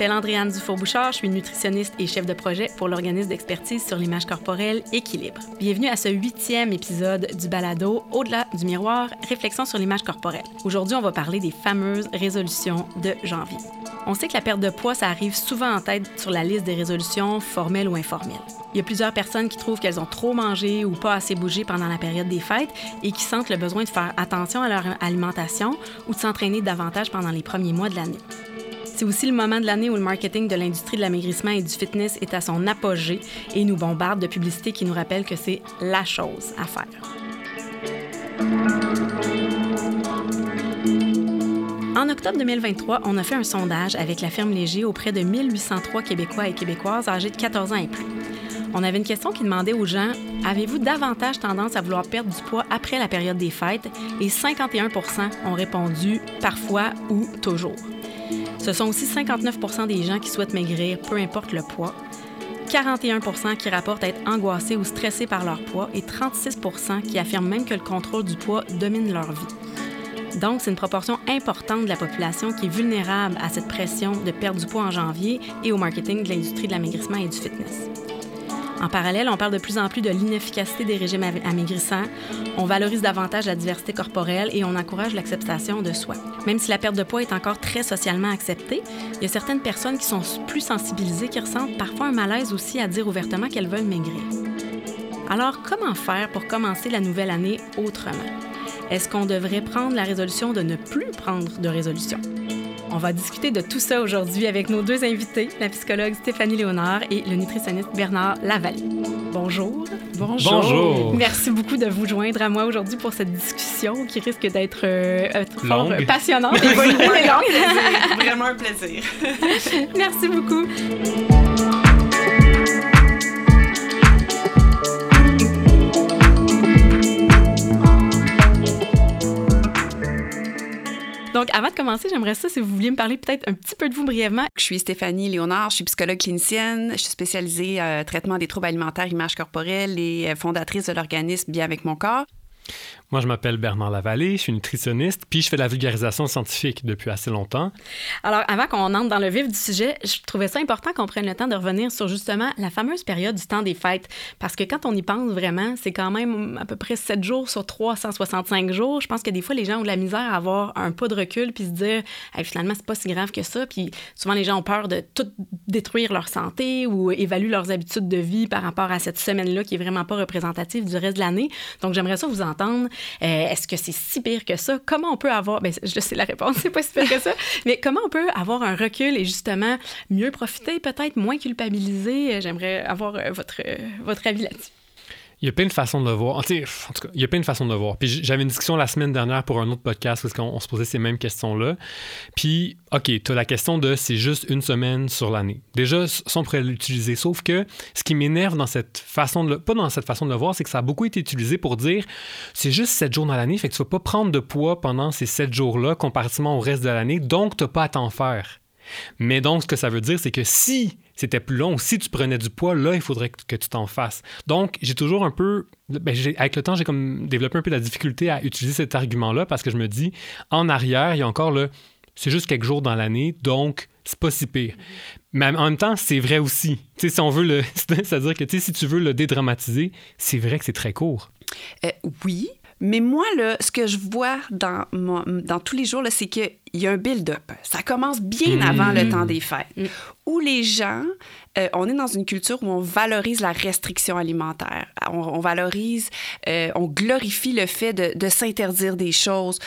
m'appelle Andréane Dufour-Bouchard, je suis nutritionniste et chef de projet pour l'organisme d'expertise sur l'image corporelle Équilibre. Bienvenue à ce huitième épisode du balado Au-delà du miroir, réflexion sur l'image corporelle. Aujourd'hui, on va parler des fameuses résolutions de janvier. On sait que la perte de poids, ça arrive souvent en tête sur la liste des résolutions formelles ou informelles. Il y a plusieurs personnes qui trouvent qu'elles ont trop mangé ou pas assez bougé pendant la période des fêtes et qui sentent le besoin de faire attention à leur alimentation ou de s'entraîner davantage pendant les premiers mois de l'année. C'est aussi le moment de l'année où le marketing de l'industrie de l'amaigrissement et du fitness est à son apogée et nous bombarde de publicités qui nous rappellent que c'est la chose à faire. En octobre 2023, on a fait un sondage avec la ferme Léger auprès de 1803 Québécois et Québécoises âgés de 14 ans et plus. On avait une question qui demandait aux gens Avez-vous davantage tendance à vouloir perdre du poids après la période des fêtes? Et 51 ont répondu parfois ou toujours. Ce sont aussi 59 des gens qui souhaitent maigrir, peu importe le poids. 41 qui rapportent être angoissés ou stressés par leur poids et 36 qui affirment même que le contrôle du poids domine leur vie. Donc, c'est une proportion importante de la population qui est vulnérable à cette pression de perdre du poids en janvier et au marketing de l'industrie de l'amaigrissement et du fitness. En parallèle, on parle de plus en plus de l'inefficacité des régimes amaigrissants, on valorise davantage la diversité corporelle et on encourage l'acceptation de soi. Même si la perte de poids est encore très socialement acceptée, il y a certaines personnes qui sont plus sensibilisées, qui ressentent parfois un malaise aussi à dire ouvertement qu'elles veulent maigrir. Alors, comment faire pour commencer la nouvelle année autrement? Est-ce qu'on devrait prendre la résolution de ne plus prendre de résolution? On va discuter de tout ça aujourd'hui avec nos deux invités, la psychologue Stéphanie Léonard et le nutritionniste Bernard Lavallée. Bonjour. Bonjour. Bonjour. Merci beaucoup de vous joindre à moi aujourd'hui pour cette discussion qui risque d'être euh, euh passionnante et Vraiment un plaisir. Merci beaucoup. J'aimerais ça, si vous vouliez me parler peut-être un petit peu de vous brièvement. Je suis Stéphanie Léonard, je suis psychologue clinicienne, je suis spécialisée en traitement des troubles alimentaires, image corporelle et euh, fondatrice de l'organisme Bien avec mon corps. Moi, je m'appelle Bernard Lavallée, je suis nutritionniste, puis je fais de la vulgarisation scientifique depuis assez longtemps. Alors, avant qu'on entre dans le vif du sujet, je trouvais ça important qu'on prenne le temps de revenir sur justement la fameuse période du temps des fêtes. Parce que quand on y pense vraiment, c'est quand même à peu près 7 jours sur 365 jours. Je pense que des fois, les gens ont de la misère à avoir un pas de recul puis se dire, finalement, c'est pas si grave que ça. Puis souvent, les gens ont peur de tout détruire leur santé ou évaluent leurs habitudes de vie par rapport à cette semaine-là qui est vraiment pas représentative du reste de l'année. Donc, j'aimerais ça vous entendre est-ce que c'est si pire que ça? Comment on peut avoir, ben, je sais la réponse, c'est pas si pire que ça, mais comment on peut avoir un recul et justement mieux profiter, peut-être moins culpabiliser? J'aimerais avoir euh, votre, euh, votre avis là-dessus. Il y a plein de façons de le voir. En tout cas, il y a plein de façons de le voir. Puis j'avais une discussion la semaine dernière pour un autre podcast où on, se posait ces mêmes questions-là. Puis, OK, tu as la question de c'est juste une semaine sur l'année. Déjà, ça, on pourrait l'utiliser. Sauf que ce qui m'énerve dans cette façon de le, pas dans cette façon de le voir, c'est que ça a beaucoup été utilisé pour dire c'est juste sept jours dans l'année, fait que tu vas pas prendre de poids pendant ces sept jours-là comparativement au reste de l'année, donc tu n'as pas à t'en faire. Mais donc, ce que ça veut dire, c'est que si c'était plus long, si tu prenais du poids, là, il faudrait que, tu t'en fasses. Donc, j'ai toujours un peu, ben, avec le temps, j'ai comme développé un peu la difficulté à utiliser cet argument-là parce que je me dis, en arrière, il y a encore le, c'est juste quelques jours dans l'année, donc c'est pas si pire. Mais en même temps, c'est vrai aussi. Tu sais, si on veut le, c'est-à-dire que si tu veux le dédramatiser, c'est vrai que c'est très court. Euh, oui, mais moi, là, ce que je vois dans, dans tous les jours, c'est qu'il y a un build-up. Ça commence bien mm. avant le temps des fêtes, mm. où les gens, euh, on est dans une culture où on valorise la restriction alimentaire. On, valorise, euh, on glorifie le fait de, de s'interdire des choses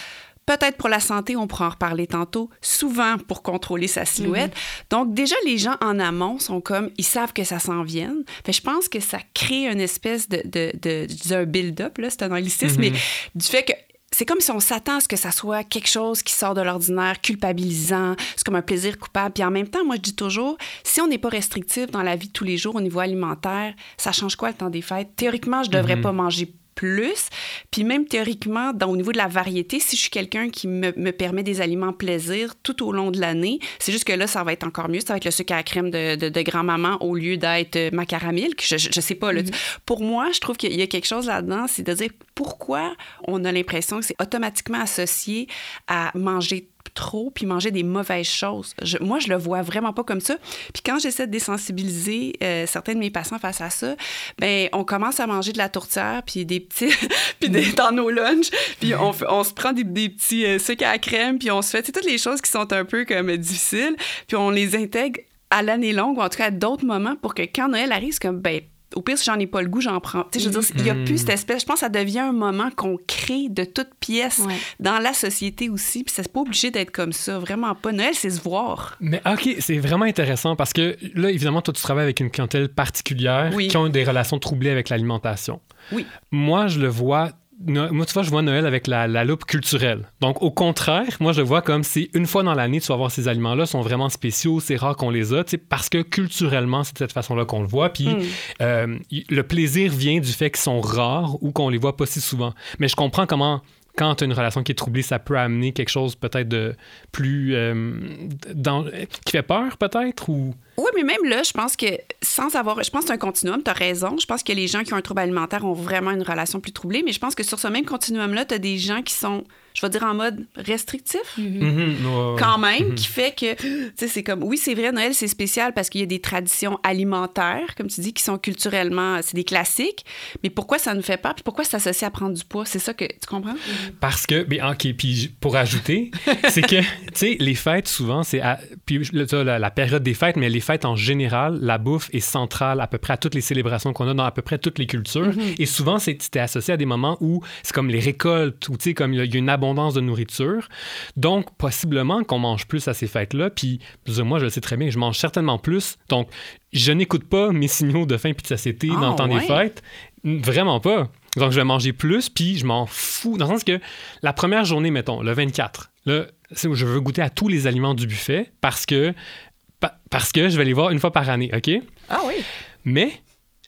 peut-être pour la santé, on pourra en reparler tantôt, souvent pour contrôler sa silhouette. Mhm. Donc, déjà, les gens en amont sont comme, ils savent que ça s'en vient. je pense que ça crée une espèce de, de, de, build-up, là, c'est un anglicisme, mais mhm. du fait que c'est comme si on s'attend à ce que ça soit quelque chose qui sort de l'ordinaire, culpabilisant, c'est comme un plaisir coupable. Puis en même temps, moi, je dis toujours, si on n'est pas restrictif dans la vie de tous les jours au niveau alimentaire, ça change quoi le temps des fêtes? Théoriquement, je devrais mhm. pas manger plus. Puis même théoriquement, dans, au niveau de la variété, si je suis quelqu'un qui me, permet des aliments plaisir tout au long de l'année, c'est juste que là, ça va être encore mieux. Ça va être le sucre à crème de, de, grand-maman au lieu d'être euh, ma caramel. Je, je, sais pas. Là, mm-hmm. Pour moi, je trouve qu'il y a quelque chose là-dedans, c'est de dire pourquoi on a l'impression que c'est automatiquement associé à manger trop puis manger des mauvaises choses. moi, je le vois vraiment pas comme ça. Puis quand j'essaie de désensibiliser euh, certains de mes patients face à ça, ben on commence à manger de la tourtière puis des petits puis dans nos lunchs, puis on, se prend des, petits euh, à crème puis on se fait toutes les choses qui sont un peu comme difficiles, puis on les intègre à l'année longue ou en tout cas à d'autres moments pour que quand Noël arrive, c'est comme ben au pire, si j'en ai pas le goût, j'en prends. je veux dire, il n'y a plus cette mm. espèce. Je pense que ça devient un moment qu'on crée de toutes pièces dans la société aussi. Puis c'est pas obligé d'être comme ça. Vraiment pas. Noël, c'est se voir. Mais OK, c'est vraiment intéressant parce que là, évidemment, toi, tu travailles avec une clientèle particulière qui ont des relations troublées avec l'alimentation. Oui. Moi, je le vois moi, tu vois, je vois Noël avec la, loupe culturelle. Donc, au contraire, moi, je vois comme si une fois dans l'année, tu vas voir ces aliments-là sont vraiment spéciaux, c'est rare qu'on les a, parce que culturellement, c'est de cette façon-là qu'on le voit. Puis, hmm. euh, le plaisir vient du fait qu'ils sont rares ou qu'on les voit pas si souvent. Mais je comprends comment quand tu as une relation qui est troublée, ça peut amener quelque chose peut-être de plus. Euh, dans, qui fait peur, peut-être ou... Oui, mais même là, je pense que sans avoir. Je pense que c'est un continuum, tu as raison. Je pense que les gens qui ont un trouble alimentaire ont vraiment une relation plus troublée, mais je pense que sur ce même continuum-là, tu as des gens qui sont je vais dire en mode restrictif, mm-hmm. Mm-hmm. quand même, mm-hmm. qui fait que, tu sais, c'est comme, oui, c'est vrai, Noël, c'est spécial parce qu'il y a des traditions alimentaires, comme tu dis, qui sont culturellement, c'est des classiques, mais pourquoi ça ne fait pas, puis pourquoi c'est associé à prendre du poids? C'est ça que, tu comprends? Parce que, bien, OK, puis pour ajouter, c'est que, tu sais, les fêtes, souvent, c'est, puis la, la, période des fêtes, mais les fêtes en général, la bouffe est centrale à peu près à toutes les célébrations qu'on a dans à peu près toutes les cultures, et souvent, c'était associé à des moments où c'est comme les récoltes, sais, comme il y a une abondance de nourriture. Donc, possiblement qu'on mange plus à ces fêtes-là. Puis, moi, je le sais très bien, je mange certainement plus. Donc, je n'écoute pas mes signaux de faim et de satiété dans le temps des fêtes. Vraiment pas. Donc, je vais manger plus, puis je m'en fous. Dans le sens que la première journée, mettons, le 24, là, c'est où je veux goûter à tous les aliments du buffet parce que, parce que je vais les voir une fois par année, OK? Ah oui. Mais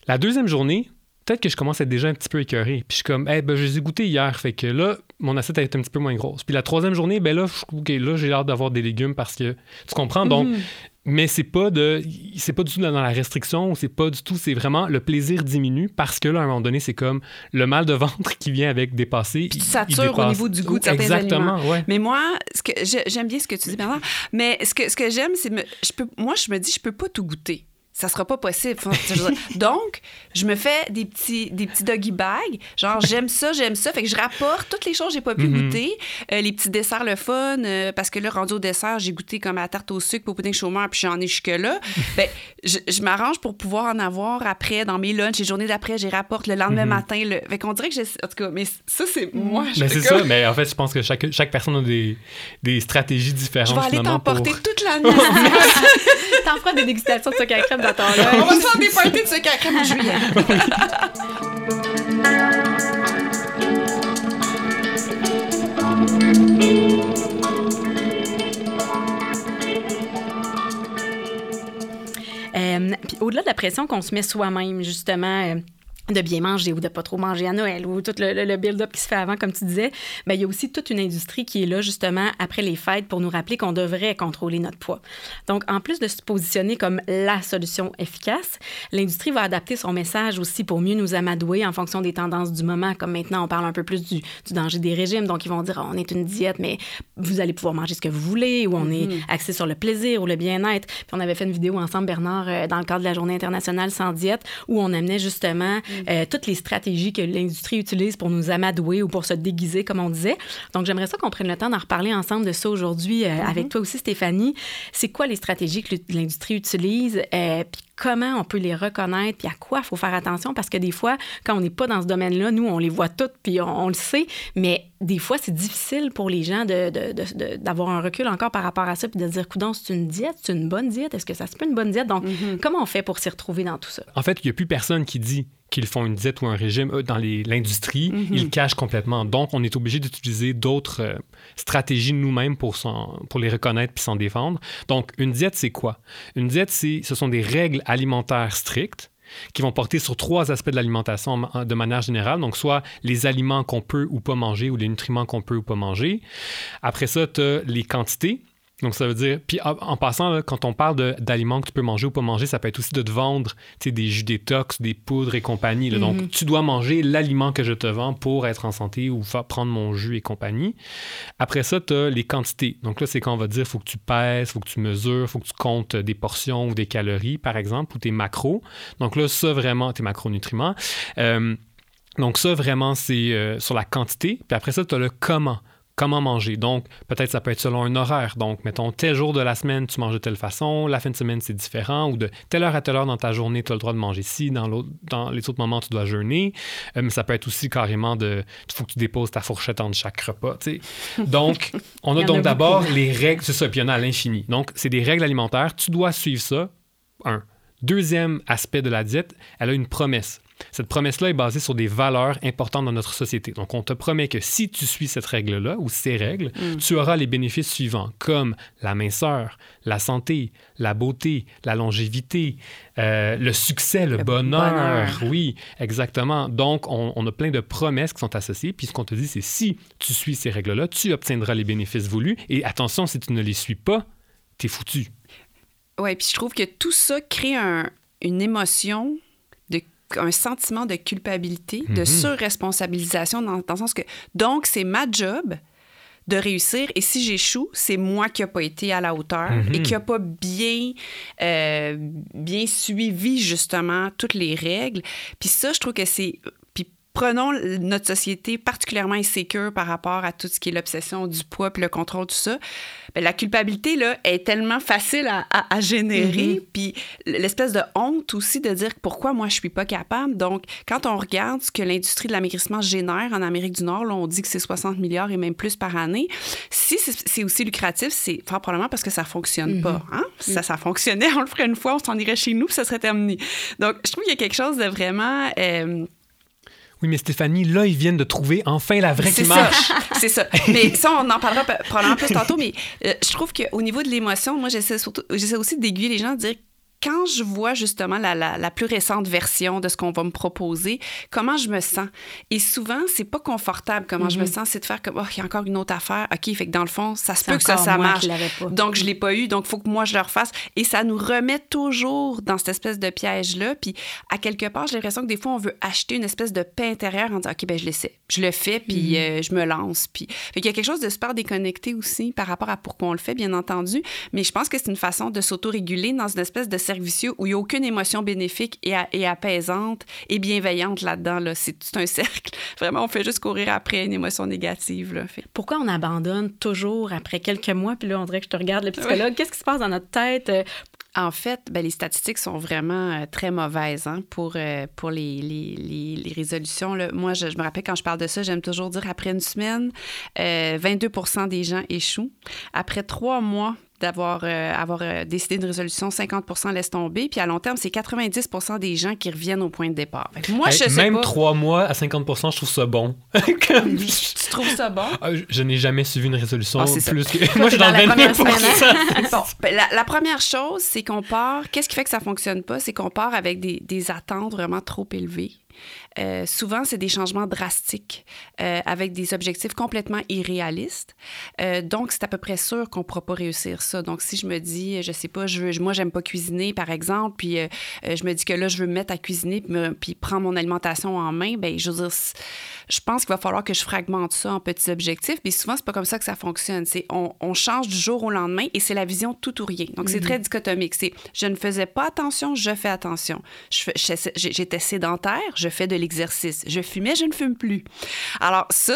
la deuxième journée, peut-être que je commence à être déjà un petit peu écœuré. Puis je suis comme, eh ben, je les ai goûtés hier. Fait que là, mon assiette a été un petit peu moins grosse. Puis la troisième journée, ben là, là j'ai hâte d'avoir des légumes parce que, tu comprends? Donc, mhm. mais c'est pas de, c'est pas du tout dans la restriction, c'est pas du tout, c'est vraiment le plaisir diminue parce que là, à un moment donné, c'est comme le mal de ventre qui vient avec dépasser. Puis tu satures au niveau du goût de certains Exactement, Ouais. Mais moi, ce que j'aime bien ce que tu dis, Bernard, mais ce que, ce que j'aime, c'est, je peux, moi, je me dis, je peux pas tout goûter ça sera pas possible. Donc, je me fais des petits, des petits doggy bags. Genre, j'aime ça, j'aime ça. Fait que je rapporte toutes les choses que j'ai pas pu mm-hmm. goûter. Euh, les petits desserts, le fun. Euh, parce que là, rendu au dessert, j'ai goûté comme à la tarte au sucre, pour pudding chômeur, puis j'en ai jusque-là. ben, je, je m'arrange pour pouvoir en avoir après, dans mes lunchs. Les journées d'après, j'y rapporte le lendemain mm-hmm. matin. Le... Fait qu'on dirait que j'ai. En tout cas, mais ça, c'est moi. Mais c'est ça. Mais en fait, je pense que chaque, chaque personne a des, des stratégies différentes. Je vais aller t'emporter pour... toute l'année. T'en feras des dégustations de sucre à crème On va se faire des parties de à crème en juillet. Euh, puis au-delà de la pression qu'on se met soi-même, justement, euh, de bien manger ou de pas trop manger à Noël ou tout le, build-up qui se fait avant, comme tu disais, bien, il y a aussi toute une industrie qui est là justement après les fêtes pour nous rappeler qu'on devrait contrôler notre poids. Donc, en plus de se positionner comme la solution efficace, l'industrie va adapter son message aussi pour mieux nous amadouer en fonction des tendances du moment. Comme maintenant, on parle un peu plus du, danger des régimes. Donc, ils vont dire, on est une diète, mais vous allez pouvoir manger ce que vous voulez ou on est mm-hmm. axé sur le plaisir ou le bien-être. Puis, on avait fait une vidéo ensemble, Bernard, euh, dans le cadre de la Journée internationale sans diète, où on amenait justement euh, toutes les stratégies que l'industrie utilise pour nous amadouer ou pour se déguiser, comme on disait. Donc, j'aimerais ça qu'on prenne le temps d'en reparler ensemble de ça aujourd'hui euh, avec toi aussi, Stéphanie. C'est quoi les stratégies que l'industrie utilise? Euh, puis comment on peut les reconnaître, puis à quoi il faut faire attention, parce que des fois, quand on n'est pas dans ce domaine-là, nous, on les voit toutes, puis on, le sait, mais des fois, c'est difficile pour les gens d'avoir un recul encore par rapport à ça, puis de dire, coudon, c'est une diète, c'est une bonne diète, est-ce que ça se peut une bonne diète? Donc, mm-hmm. comment on fait pour s'y retrouver dans tout ça? En fait, il n'y a plus personne qui dit qu'ils font une diète ou un régime dans l'industrie, mm-hmm. ils le cachent complètement. Donc, on est obligé d'utiliser d'autres euh, stratégies nous-mêmes pour, pour les reconnaître puis s'en défendre. Donc, une diète, c'est quoi? Une diète, ce sont des règles alimentaires strictes qui vont porter sur trois aspects de l'alimentation de manière générale. Donc, soit les aliments qu'on peut ou pas manger ou les nutriments qu'on peut ou pas manger. Après ça, tu as les quantités. Donc, ça veut dire. Puis, en, passant, quand on parle d'aliments que tu peux manger ou pas manger, ça peut être aussi de te vendre des jus détox, des poudres et compagnie. Donc, mm-hmm. tu dois manger l'aliment que je te vends pour être en santé ou prendre mon jus et compagnie. Après ça, tu as les quantités. Donc, là, c'est quand on va dire il faut que tu pèses, il faut que tu mesures, il faut que tu comptes des portions ou des calories, par exemple, ou tes macros. Donc, là, ça, vraiment, tes macronutriments. Euh, donc, ça, vraiment, c'est euh, sur la quantité. Puis après ça, tu as le comment comment manger. Donc, peut-être ça peut être selon un horaire. Donc, mettons, tel jour de la semaine, tu manges de telle façon, la fin de semaine, c'est différent, ou de telle heure à telle heure dans ta journée, tu as le droit de manger ci, dans, dans les autres moments, tu dois jeûner. Euh, mais ça peut être aussi carrément de, il faut que tu déposes ta fourchette entre chaque repas. Donc, on a donc d'abord les règles, c'est ça, puis il y en a à l'infini. Donc, c'est des règles alimentaires, tu dois suivre ça, un. Deuxième aspect de la diète, elle a une promesse. Cette promesse-là est basée sur des valeurs importantes dans notre société. Donc, on te promet que si tu suis cette règle-là ou ces règles, mm. tu auras les bénéfices suivants, comme la minceur, la santé, la beauté, la longévité, euh, le succès, le, bonheur. Oui, exactement. Donc, on, on, a plein de promesses qui sont associées. Puis, ce qu'on te dit, c'est si tu suis ces règles-là, tu obtiendras les bénéfices voulus. Et attention, si tu ne les suis pas, t'es foutu. Oui, puis je trouve que tout ça crée une émotion un sentiment de culpabilité, de mhm. surresponsabilisation, dans, dans, le sens que, donc, c'est ma job de réussir. Et si j'échoue, c'est moi qui n'ai pas été à la hauteur et mhm. qui n'a pas bien, euh, bien suivi justement toutes les règles. Puis ça, je trouve que c'est prenons notre société particulièrement insécure par rapport à tout ce qui est l'obsession du poids puis le contrôle, tout ça. Bien, la culpabilité, là, est tellement facile à, à, générer. Mm-hmm. Puis l'espèce de honte aussi de dire pourquoi moi, je suis pas capable. Donc, quand on regarde ce que l'industrie de l'amaigrissement génère en Amérique du Nord, là, on dit que c'est 60 milliards et même plus par année. Si c'est aussi lucratif, c'est fort probablement parce que ça fonctionne pas. Mm-hmm. Hein? Ça, ça fonctionnait, on le ferait une fois, on s'en irait chez nous, puis ça serait terminé. Donc, je trouve qu'il y a quelque chose de vraiment... Euh, oui, mais Stéphanie, là, ils viennent de trouver enfin la vraie qui marche. C'est ça. Mais ça, on en parlera probablement plus tantôt. Mais euh, je trouve qu'au niveau de l'émotion, moi, j'essaie aussi d'aiguiller les gens, de dire quand je vois justement la, la, plus récente version de ce qu'on va me proposer, comment je me sens? Et souvent, c'est pas confortable comment je me mhm. sens, c'est de faire comme, oh, il y a encore une autre affaire. OK, fait que dans le fond, ça se peut que ça, ça marche. Donc, je l'ai pas eu, donc il faut que moi, je le refasse. Et ça nous remet toujours dans cette espèce de piège-là. Puis, à quelque part, j'ai l'impression que des fois, on veut acheter une espèce de paix intérieure en disant, OK, ben je l'essaie. Je le fais, puis mhm. euh, je me lance. Puis, fait qu'il y a quelque chose de super déconnecté aussi par rapport à pourquoi on le fait, bien entendu. Mais je pense que c'est une façon de s'autoréguler dans une espèce de vicieux où il n'y a aucune émotion bénéfique et, apaisante et bienveillante là-dedans. Là. C'est tout un cercle. Vraiment, on fait juste courir après une émotion négative. Là. Pourquoi on abandonne toujours après quelques mois? Puis là, on dirait que je te regarde, le psychologue. Qu'est-ce qui se passe dans notre tête? Euh, en fait, ben, les statistiques sont vraiment euh, très mauvaises hein, pour, euh, pour les, résolutions. Moi, je, me rappelle quand je parle de ça, j'aime toujours dire après une semaine, 22% des gens échouent. Après trois mois, d'avoir euh, avoir, euh, décidé une résolution, 50 laisse tomber. Puis à long terme, c'est 90 des gens qui reviennent au point de départ. moi, je sais Même trois mois à 50 je trouve ça bon. tu trouves ça bon? Ah, je, n'ai jamais suivi une résolution ah, plus que... moi, je suis dans, la première ben, la, première chose, c'est qu'on part... Qu'est-ce qui fait que ça fonctionne pas? C'est qu'on part avec des, des attentes vraiment trop élevées. Euh, souvent, c'est des changements drastiques euh, avec des objectifs complètement irréalistes. Euh, donc, c'est à peu près sûr qu'on ne pourra pas réussir ça. Donc, si je me dis, je sais pas, je veux, moi, j'aime pas cuisiner, par exemple, puis je me dis que là, je veux me mettre à cuisiner puis, prendre mon alimentation en main, ben je veux dire, je pense qu'il va falloir que je fragmente ça en petits objectifs. Puis souvent, c'est pas comme ça que ça fonctionne. C'est on, on, change du jour au lendemain et c'est la vision tout ou rien. Donc, c'est très mhm. dichotomique. C'est je ne faisais pas attention, je fais attention. J'étais sédentaire, je fais de l'exercice. Je fumais, je ne fume plus. Alors, ça,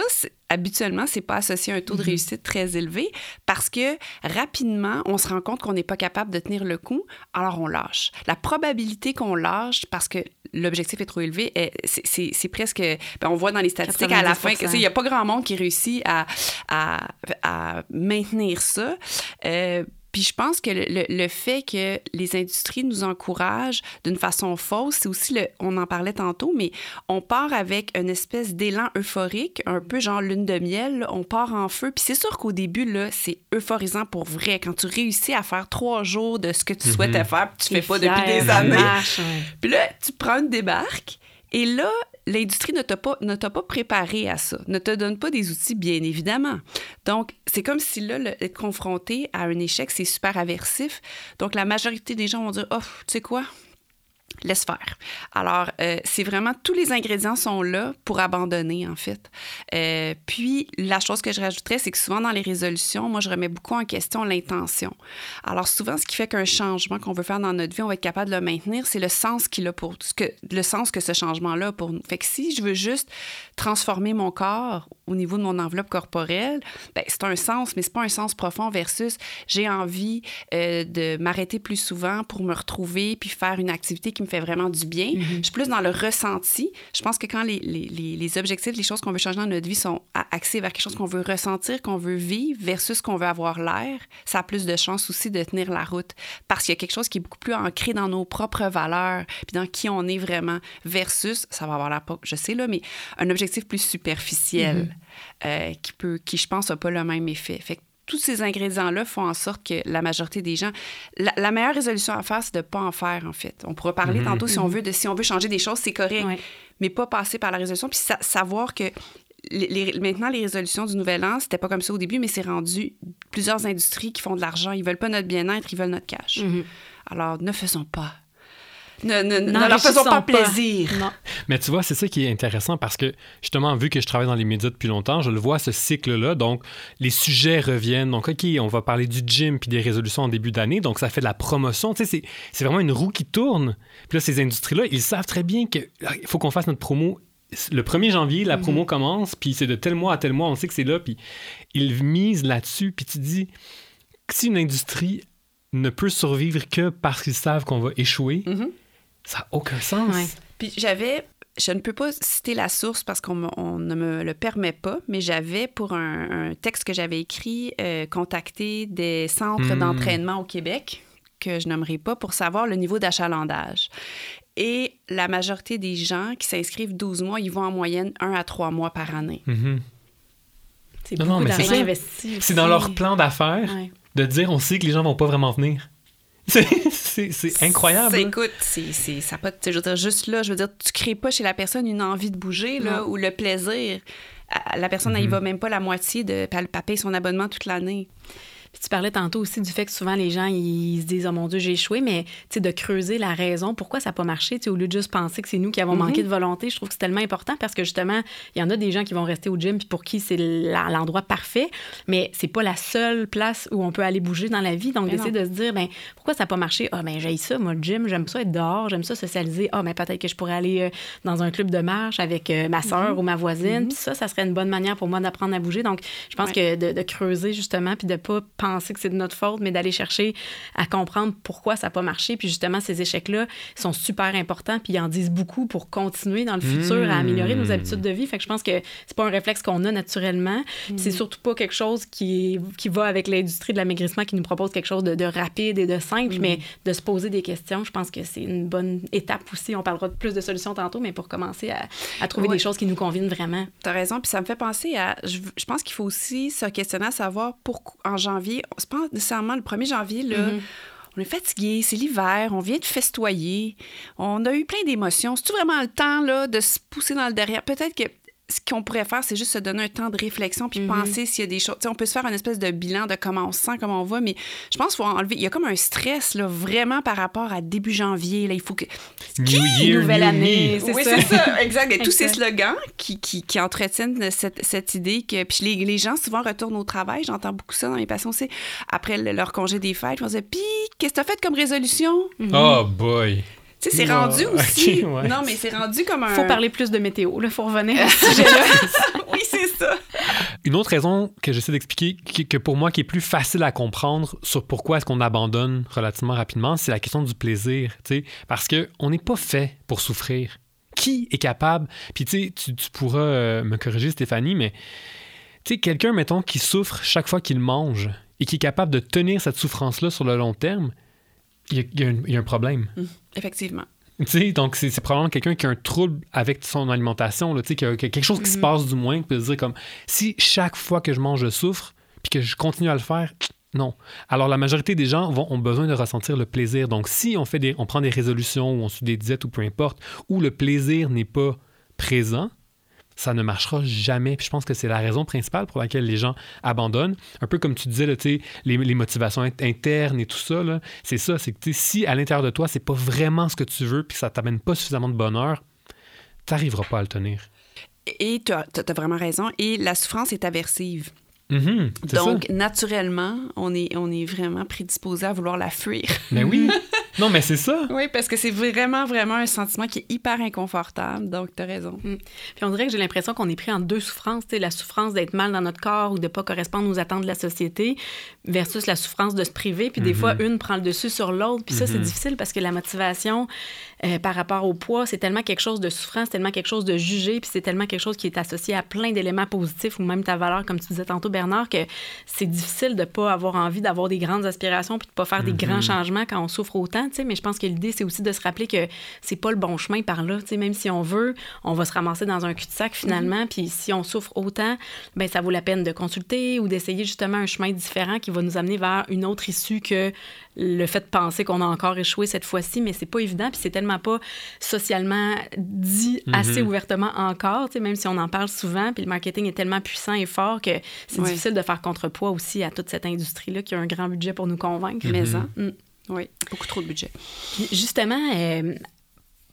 habituellement, c'est pas associé à un taux de mhm. réussite très élevé parce que rapidement, on se rend compte qu'on n'est pas capable de tenir le coup, alors on lâche. La probabilité qu'on lâche parce que l'objectif est trop élevé, c'est presque. Ben, on voit dans les statistiques à la fin qu'il n'y a pas grand monde qui réussit à, à, à maintenir ça. Euh, puis je pense que le, le, fait que les industries nous encouragent d'une façon fausse, c'est aussi, le, on en parlait tantôt, mais on part avec une espèce d'élan euphorique, un peu genre lune de miel, on part en feu. Puis c'est sûr qu'au début, là, c'est euphorisant pour vrai. Quand tu réussis à faire trois jours de ce que tu mhm. souhaitais faire, puis tu fais pas depuis des années. Puis là, tu prends une débarque, et là, l'industrie ne t'a pas, pas préparé à ça, ne te donne pas des outils, bien évidemment. Donc, c'est comme si là, le- être confronté à un échec, c'est super aversif. Donc, la majorité des gens vont dire, oh, tu sais quoi? Laisse faire. Alors, euh, c'est vraiment tous les ingrédients sont là pour abandonner, en fait. Euh, puis, la chose que je rajouterais, c'est que souvent dans les résolutions, moi, je remets beaucoup en question l'intention. Alors, souvent, ce qui fait qu'un changement qu'on veut faire dans notre vie, on va être capable de le maintenir, c'est le sens qu'il a pour ce que, le sens que ce changement-là a pour nous. Fait que si je veux juste transformer mon corps au niveau de mon enveloppe corporelle, ben, c'est un sens, mais c'est pas un sens profond versus j'ai envie euh, de m'arrêter plus souvent pour me retrouver puis faire une activité qui me fait vraiment du bien. Je suis plus dans le ressenti. Je pense que quand les, les, les, objectifs, les choses qu'on veut changer dans notre vie sont a- axés vers quelque chose qu'on veut ressentir, qu'on veut vivre versus qu'on veut avoir l'air, ça a plus de chances aussi de tenir la route parce qu'il y a quelque chose qui est beaucoup plus ancré dans nos propres valeurs puis dans qui on est vraiment versus, ça va avoir la je sais là, mais un objectif plus superficiel euh, qui peut, qui je pense n'a pas le même effet. Fait que tous ces ingrédients-là font en sorte que la majorité des gens. La, la meilleure résolution à faire, c'est de ne pas en faire, en fait. On pourra parler tantôt si on veut de si on veut changer des choses, c'est correct. Ouais. Mais pas passer par la résolution. Puis sa- savoir que les- les- maintenant, les résolutions du Nouvel An, c'était pas comme ça au début, mais c'est rendu plusieurs industries qui font de l'argent. Ils veulent pas notre bien-être, ils veulent notre cash. Alors, ne faisons pas. Ne, ne, ne leur faisons pas plaisir. Non. Mais tu vois, c'est ça qui est intéressant parce que justement, vu que je travaille dans les médias depuis longtemps, je le vois, ce cycle-là. Donc, les sujets reviennent. Donc, OK, on va parler du gym puis des résolutions en début d'année. Donc, ça fait de la promotion. Tu sais, c'est- c'est vraiment une roue qui tourne. Puis là, ces industries-là, ils savent très bien qu'il faut qu'on fasse notre promo. Le 1er janvier, la promo commence, puis c'est de tel mois à tel mois, on sait que c'est là, puis ils misent là-dessus. Puis tu dis, si une industrie ne peut survivre que parce qu'ils savent qu'on va échouer, Mhm. Ça n'a aucun sens. Ouais. Puis j'avais, je ne peux pas citer la source parce qu'on on ne me le permet pas, mais j'avais pour un, un texte que j'avais écrit euh, contacté des centres Hmm. d'entraînement au Québec que je nommerai pas pour savoir le niveau d'achalandage. Et la majorité des gens qui s'inscrivent 12 mois, ils vont en moyenne 1 à 3 mois par année. Mhm. C'est Non, beaucoup non, mais c'est investi. C'est dans leur plan d'affaires Ouais. de dire on sait que les gens vont pas vraiment venir. C'est- incroyable. Écoute, c'est, c'est, ça pas, de- je veux dire, juste là, je veux dire, tu crées pas chez la personne une envie de bouger, là, ou le plaisir. La personne, elle y va même pas la moitié de puis elle elle paye son abonnement toute l'année. Puis tu parlais tantôt aussi du fait que souvent les gens ils se disent oh mon dieu j'ai échoué mais tu sais de creuser la raison pourquoi ça n'a pas marché au lieu de juste penser que c'est nous qui avons manqué de volonté je trouve que c'est tellement important parce que justement il y en a des gens qui vont rester au gym puis pour qui c'est l'endroit parfait mais c'est pas la seule place où on peut aller bouger dans la vie. Donc d'essayer de se dire ben pourquoi ça n'a pas marché? Ah ben j'ai ça moi le gym j'aime ça être dehors j'aime ça socialiser. Ah ben peut-être que je pourrais aller euh, dans un club de marche avec euh, ma soeur ou ma voisine. Puis ça ça serait une bonne manière pour moi d'apprendre à bouger. Donc je pense Ouais. que de, de creuser justement puis de pas penser que c'est de notre faute mais d'aller chercher à comprendre pourquoi ça n'a pas marché. Puis justement ces échecs là sont super importants puis ils en disent beaucoup pour continuer dans le futur à améliorer nos habitudes de vie. Fait que je pense que c'est pas un réflexe qu'on a naturellement. Puis c'est surtout pas quelque chose qui, qui va avec l'industrie de l'amaigrissement qui nous propose quelque chose de, de rapide et de simple mais de se poser des questions je pense que c'est une bonne étape aussi. On parlera de plus de solutions tantôt mais pour commencer à, à trouver Ouais. des choses qui nous conviennent vraiment. T'as raison, puis ça me fait penser à. Je, je pense qu'il faut aussi se questionner à savoir pourquoi en janvier, c'est pas nécessairement le 1er janvier, là. On est fatigué, c'est l'hiver, on vient de festoyer, on a eu plein d'émotions. C'est-tu vraiment le temps là, de se pousser dans le derrière? Peut-être que ce qu'on pourrait faire, c'est juste se donner un temps de réflexion puis penser s'il y a des choses. On peut se faire une espèce de bilan de comment on se sent, comment on va, mais je pense qu'il faut enlever. Il y a comme un stress là, vraiment par rapport à début janvier. Là, il faut que. New Year, Nouvelle new année, me. c'est oui, ça. c'est ça, exact. Et tous ces slogans qui, qui, qui entretiennent cette, cette idée que. Puis les, les gens souvent retournent au travail, j'entends beaucoup ça dans mes patients aussi, après le- leur congé des fêtes, ils vont dire Puis, qu'est-ce que tu as fait comme résolution Oh boy. Tu sais, c'est rendu aussi. ouais. Non, mais c'est rendu comme un. faut parler plus de météo là faut revenir à ce sujet-là oui, c'est ça. Une autre raison que j'essaie d'expliquer, que pour moi qui est plus facile à comprendre sur pourquoi est-ce qu'on abandonne relativement rapidement, c'est la question du plaisir. tu sais. Parce qu'on n'est pas fait pour souffrir. Qui est capable, puis tu sais, tu, tu pourras euh, me corriger Stéphanie, mais tu sais, quelqu'un, mettons, qui souffre chaque fois qu'il mange et qui est capable de tenir cette souffrance-là sur le long terme, il y a- y, un- il y a un problème. Effectivement. Tu sais, donc c'est probablement quelqu'un qui a un trouble avec son alimentation, là, tu sais, qui a, qui a quelque chose qui se passe du moins, qui peut se dire comme si chaque fois que je mange, je souffre, puis que je continue à le faire, non. Alors la majorité des gens vont, ont besoin de ressentir le plaisir. Donc si on fait des, on prend des résolutions ou on suit des diètes ou peu importe, où le plaisir n'est pas présent, ça ne marchera jamais. Puis je pense que c'est la raison principale pour laquelle les gens abandonnent. Un peu comme tu disais, là, les, les motivations internes et tout ça, c'est ça. C'est que si à l'intérieur de toi, c'est pas vraiment ce que tu veux, puis ça t'amène pas suffisamment de bonheur, tu n'arriveras pas à le tenir. Et tu as, as, vraiment raison. Et la souffrance est aversive. Mm-hmm, Donc, naturellement, on est, on est vraiment prédisposé à vouloir la fuir. Mais oui. Non, mais c'est ça. oui, parce que c'est vraiment, vraiment un sentiment qui est hyper inconfortable. Donc, tu as raison. Mm. Puis on dirait que j'ai l'impression qu'on est pris en deux souffrances. la souffrance d'être mal dans notre corps ou de ne pas correspondre aux attentes de la société versus la souffrance de se priver. Puis des fois, mm-hmm. une prend le dessus sur l'autre. Puis ça, c'est mm-hmm. difficile parce que la motivation euh, par rapport au poids, c'est tellement quelque chose de souffrance, c'est tellement quelque chose de jugé, puis c'est tellement quelque chose qui est associé à plein d'éléments positifs ou même ta valeur, comme tu disais tantôt, Bernard, que c'est difficile de ne pas avoir envie d'avoir des grandes aspirations puis de pas faire des grands changements quand on souffre autant. Mais je pense que l'idée, c'est aussi de se rappeler que c'est pas le bon chemin par là. Même si on veut, on va se ramasser dans un cul-de-sac finalement. Puis si on souffre autant, ben ça vaut la peine de consulter ou d'essayer justement un chemin différent qui va nous amener vers une autre issue que le fait de penser qu'on a encore échoué cette fois-ci, mais c'est pas évident, puis c'est tellement pas socialement dit mhm. assez ouvertement encore, même si on en parle souvent, puis le marketing est tellement puissant et fort que c'est difficile de faire contrepoids aussi à toute cette industrie-là qui a un grand budget pour nous convaincre. Mais ça, mm. Oui, beaucoup trop de budget. justement, euh,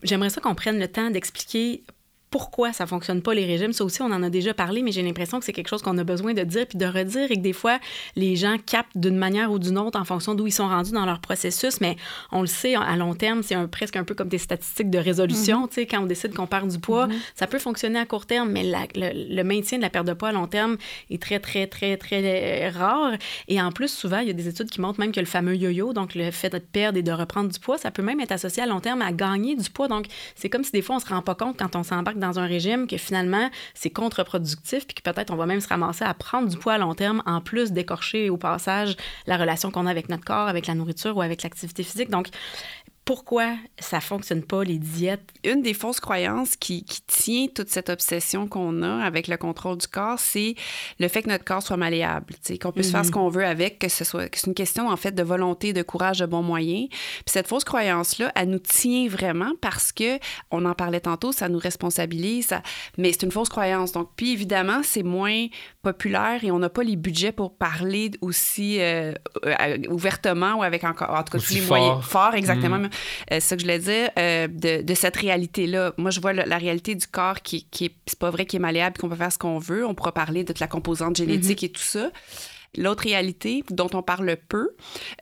j'aimerais ça qu'on prenne le temps d'expliquer pourquoi ça fonctionne pas les régimes. Ça aussi, on en a déjà parlé, mais j'ai l'impression que c'est quelque chose qu'on a besoin de dire puis de redire et que des fois, les gens captent d'une manière ou d'une autre en fonction d'où ils sont rendus dans leur processus. Mais on le sait, à long terme, c'est un, presque un peu comme des statistiques de résolution. Tu sais, quand on décide qu'on perd du poids, mm-hmm. ça peut fonctionner à court terme, mais le, maintien de la perte de poids à long terme est très, très, très, très euh, rare. Et en plus, souvent, il y a des études qui montrent même que le fameux yo-yo, donc le fait de perdre et de reprendre du poids, ça peut même être associé à long terme à gagner du poids. Donc, c'est comme si des fois, on se rend pas compte quand on s'embarque dans un régime que finalement, c'est contre-productif, puis que peut-être on va même se ramasser à prendre du poids à long terme, en plus d'écorcher au passage la relation qu'on a avec notre corps, avec la nourriture ou avec l'activité physique. Donc, pourquoi ça fonctionne pas, les diètes? Une des fausses croyances qui, qui tient toute cette obsession qu'on a avec le contrôle du corps, c'est le fait que notre corps soit malléable, qu'on puisse faire ce mhm. qu'on veut avec, que ce soit que c'est une question en fait de volonté, de courage, de bons moyens. Puis cette fausse croyance-là, elle nous tient vraiment parce que, on en parlait tantôt, ça nous responsabilise, ça... mais c'est une fausse croyance. Donc, puis évidemment, c'est moins populaire et on n'a pas les budgets pour parler aussi euh, euh, ouvertement ou avec encore, en tout cas, tous les moyens forts, exactement. Mhm. Euh, c'est ça que je voulais dire, euh, de, cette réalité-là. Moi, je vois la, réalité du corps qui, qui est, c'est pas vrai, qui est malléable, qu'on peut faire ce qu'on veut. On pourra parler de la composante génétique mm-hmm. et tout ça. L'autre réalité dont on parle peu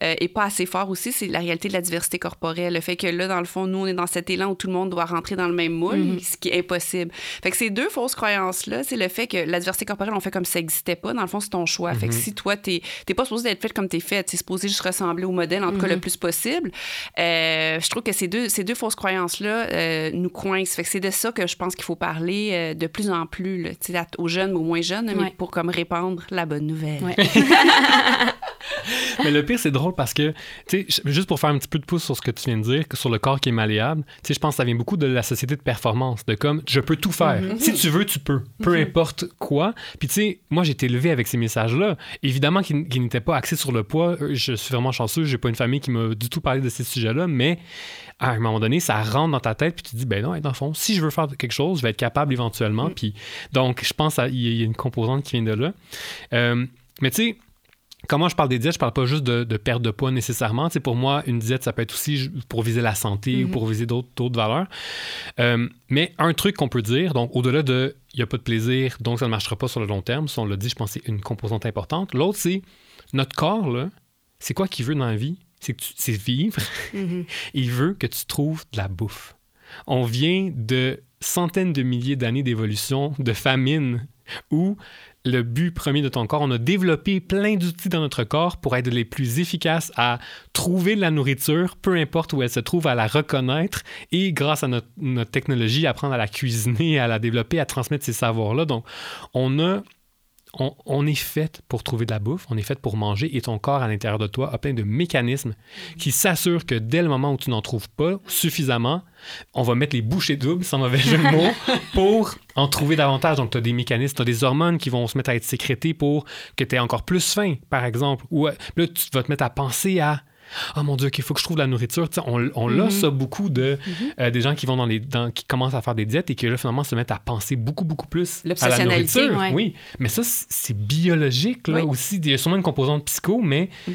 euh, et pas assez fort aussi, c'est la réalité de la diversité corporelle. Le fait que là, dans le fond, nous, on est dans cet élan où tout le monde doit rentrer dans le même moule, mhm. ce qui est impossible. Fait que ces deux fausses croyances-là, c'est le fait que la diversité corporelle, on fait comme si ça n'existait pas. Dans le fond, c'est ton choix. Fait que mhm. si toi, t'es pas supposé être fait comme t'es fait, t'es supposé juste ressembler au modèle, en tout cas le mhm. plus possible, euh, je trouve que ces deux, ces deux fausses croyances-là euh, nous coincent. Fait que c'est de ça que je pense qu'il faut parler de plus en plus, là, aux jeunes aux moins jeunes, mais pour comme répandre la bonne nouvelle. Mais le pire, c'est drôle parce que, tu sais, juste pour faire un petit peu de pouce sur ce que tu viens de dire, sur le corps qui est malléable, tu sais, je pense que ça vient beaucoup de la société de performance, de comme, je peux tout faire. Mm-hmm. Si tu veux, tu peux. Peu mm-hmm. importe quoi. Puis, tu sais, moi, j'ai été élevé avec ces messages-là. Évidemment qu'ils n'étaient pas axés sur le poids. Euh, je suis vraiment chanceux. J'ai pas une famille qui m'a du tout parlé de ces sujets-là, mais à un moment donné, ça rentre dans ta tête, puis tu te dis, ben non, dans le fond, si je veux faire quelque chose, je vais être capable éventuellement. Mm. Puis, donc, je pense qu'il y a une composante qui vient de là. Euh, mais tu sais, Comment je parle des diètes, je parle pas juste de, perte de poids nécessairement. Tu pour moi, une diète, ça peut être aussi pour viser la santé ou mhm. pour viser d'autres valeurs. Euh, mais un truc qu'on peut dire, donc au-delà de il n'y a pas de plaisir, donc ça ne marchera pas sur le long terme, si on l'a dit, je pense que c'est une composante importante. L'autre, c'est notre corps, là, c'est quoi qu'il veut dans la vie? C'est vivre. Mhm. il veut que tu trouves de la bouffe. On vient de centaines de milliers d'années d'évolution, de famine, où le but premier de ton corps. On a développé plein d'outils dans notre corps pour être les plus efficaces à trouver la nourriture, peu importe où elle se trouve, à la reconnaître et grâce à notre, technologie, apprendre à la cuisiner, à la développer, à transmettre ces savoirs-là. Donc, on a on, est fait pour trouver de la bouffe, on est fait pour manger et ton corps à l'intérieur de toi a plein de mécanismes qui s'assurent que dès le moment où tu n'en trouves pas suffisamment, on va mettre les bouchées doubles, sans mauvais jeu de mots, pour en trouver davantage. Donc, tu as des mécanismes, tu as des hormones qui vont se mettre à être sécrétées pour que tu aies encore plus faim, par exemple. Ou là, tu vas te mettre à penser à oh mon Dieu, il faut que je trouve de la nourriture. on, on l'a Mhm. ça beaucoup de Mhm. euh, des gens qui vont dans les dans- qui commencent à faire des diètes et qui là finalement se mettent à penser beaucoup beaucoup plus à la nourriture. ouais. Oui, mais ça c'est biologique là Oui. aussi. Il y a sûrement une composante psycho, mais Mhm.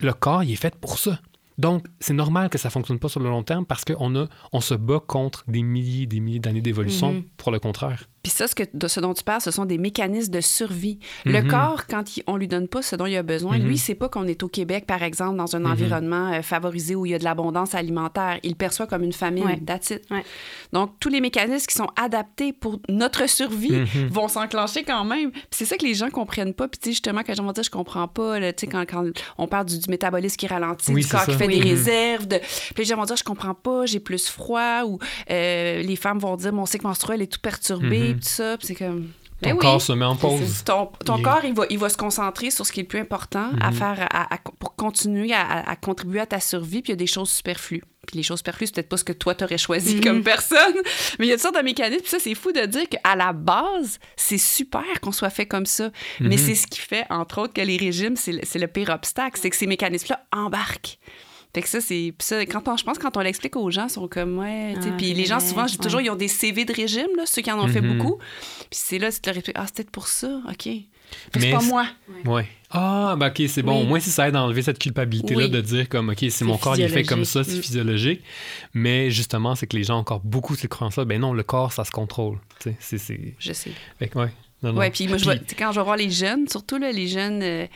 le corps il est fait pour ça. Donc, c'est normal que ça fonctionne pas sur le long terme parce qu'on a, on se bat contre des milliers des milliers d'années d'évolution pour le contraire. Puis ça, ce, que, de ce dont tu parles, ce sont des mécanismes de survie. Le Mhm. corps, quand il- on lui donne pas ce dont il a besoin, Mhm. lui, c'est pas qu'on est au Québec, par exemple, dans un Mhm. environnement euh, favorisé où il y a de l'abondance alimentaire. Il le perçoit comme une famine. Ouais. That's it. Ouais. Donc, tous les mécanismes qui sont adaptés pour notre survie Mhm. vont s'enclencher quand même. Puis c'est ça que les gens comprennent pas. Puis tu sais, justement, quand les gens vont dire je comprends pas, là, tu sais, quand, quand on parle du, du métabolisme qui ralentit, Oui, du corps qui fait Oui. des Mhm. réserves. De... Puis les gens vont dire je comprends pas, j'ai plus froid. Ou euh, les femmes vont dire mon cycle menstruel est tout perturbé. Tout ça. C'est comme. Ton Ben oui. corps se met en pause. Ton, ton Il- corps, il va, il va se concentrer sur ce qui est le plus important à Mhm. faire à- à- pour continuer à, contribuer à ta survie, puis il y a des choses superflues. Puis les choses superflues, c'est peut-être pas ce que toi, t'aurais choisi Mhm. comme personne, mais il y a toutes sortes de mécanismes. Puis ça, c'est fou de dire qu'à la base, c'est super qu'on soit fait comme ça. Mais Mhm. c'est ce qui fait, entre autres, que les régimes, c'est le, c'est le pire obstacle, c'est que ces mécanismes-là embarquent. Fait que ça, c'est. Puis ça, quand on, je pense que quand on l'explique aux gens, ils sont comme, ouais. Ah, puis c'est les gens, souvent, je dis toujours, ils ont des CV de régime, là, ceux qui en ont fait Mhm. beaucoup. Puis c'est là, tu te leur expliques, ah, c'est peut-être pour ça, OK. C'est pas c'est- moi. Ouais. Ah, ben ok, c'est bon. Oui. Au moins, si ça aide à enlever cette culpabilité-là Oui. de dire comme, ok, c'est mon C'est corps, il est fait comme ça, c'est physiologique. physiologique. Mais justement, c'est que les gens ont encore beaucoup ces croyances-là. Ben non, le corps, ça se contrôle. Tu sais, c'est- c'est. Je sais. Fait que, ouais. Non, non. Ouais, puis moi, je vois- quand je vais voir les jeunes, surtout là, les jeunes. euh,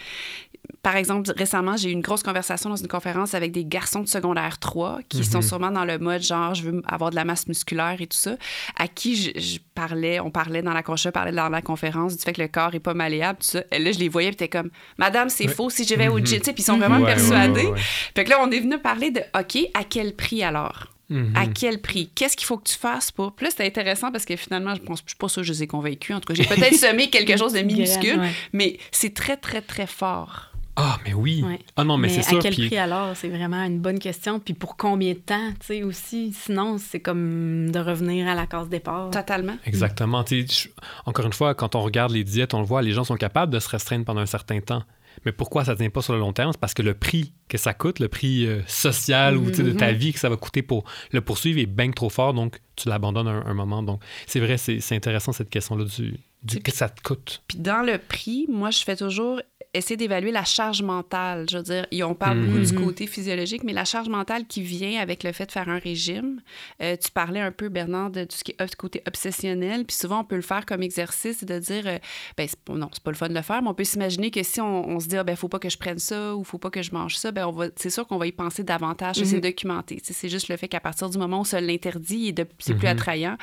par exemple, récemment, j'ai eu une grosse conversation dans une conférence avec des garçons de secondaire 3 qui Mhm. sont sûrement dans le mode genre, je veux avoir de la masse musculaire et tout ça, à qui je, je parlais, on parlait dans la, je parlais dans la conférence du fait que le corps est pas malléable, tout ça. Et là, je les voyais, puis t'es comme, Madame, c'est Ouais. faux si je vais au Mhm. gym. Tu sais, Puis ils sont vraiment Ouais, persuadés. ouais, ouais. Fait que là, on est venu parler de, OK, à quel prix alors? Mhm. À quel prix? Qu'est-ce qu'il faut que tu fasses pour? Puis là, c'était intéressant parce que finalement, je pense je suis pas sûre que je les ai convaincus. En tout cas, j'ai peut-être semé quelque chose de minuscule, Ouais. mais c'est très, très, très fort. Ah, mais oui. Ouais. Ah non, mais, c'est à sûr. quel puis- prix alors? C'est vraiment une bonne question. Puis pour combien de temps, tu sais, aussi? Sinon, c'est comme de revenir à la case départ. Totalement. Exactement. Je- encore une fois, quand on regarde les diètes, on le voit, les gens sont capables de se restreindre pendant un certain temps. Mais pourquoi ça ne tient pas sur le long terme? C'est parce que le prix que ça coûte, le prix euh, social ou de ta vie que ça va coûter pour le poursuivre est bien trop fort, donc tu l'abandonnes un, un moment. Donc, c'est vrai, c'est c'est intéressant cette question-là du, du que ça te coûte. Puis dans le prix, moi, je fais toujours essayer d'évaluer la charge mentale. Je veux dire, et on parle beaucoup du Mhm. côté physiologique, mais la charge mentale qui vient avec le fait de faire un régime. Euh, tu parlais un peu, Bernard, de tout ce qui est côté obsessionnel. Puis souvent, on peut le faire comme exercice, de dire, euh, ben, non, c'est pas le fun de le faire, mais on peut s'imaginer que si on, on se dit, ah, ben, faut pas que je prenne ça ou faut pas que je mange ça, ben, on va, c'est sûr qu'on va y penser davantage. C'est Mhm. documenté. C'est juste le fait qu'à partir du moment où on se l'interdit, c'est plus Mhm. attrayant.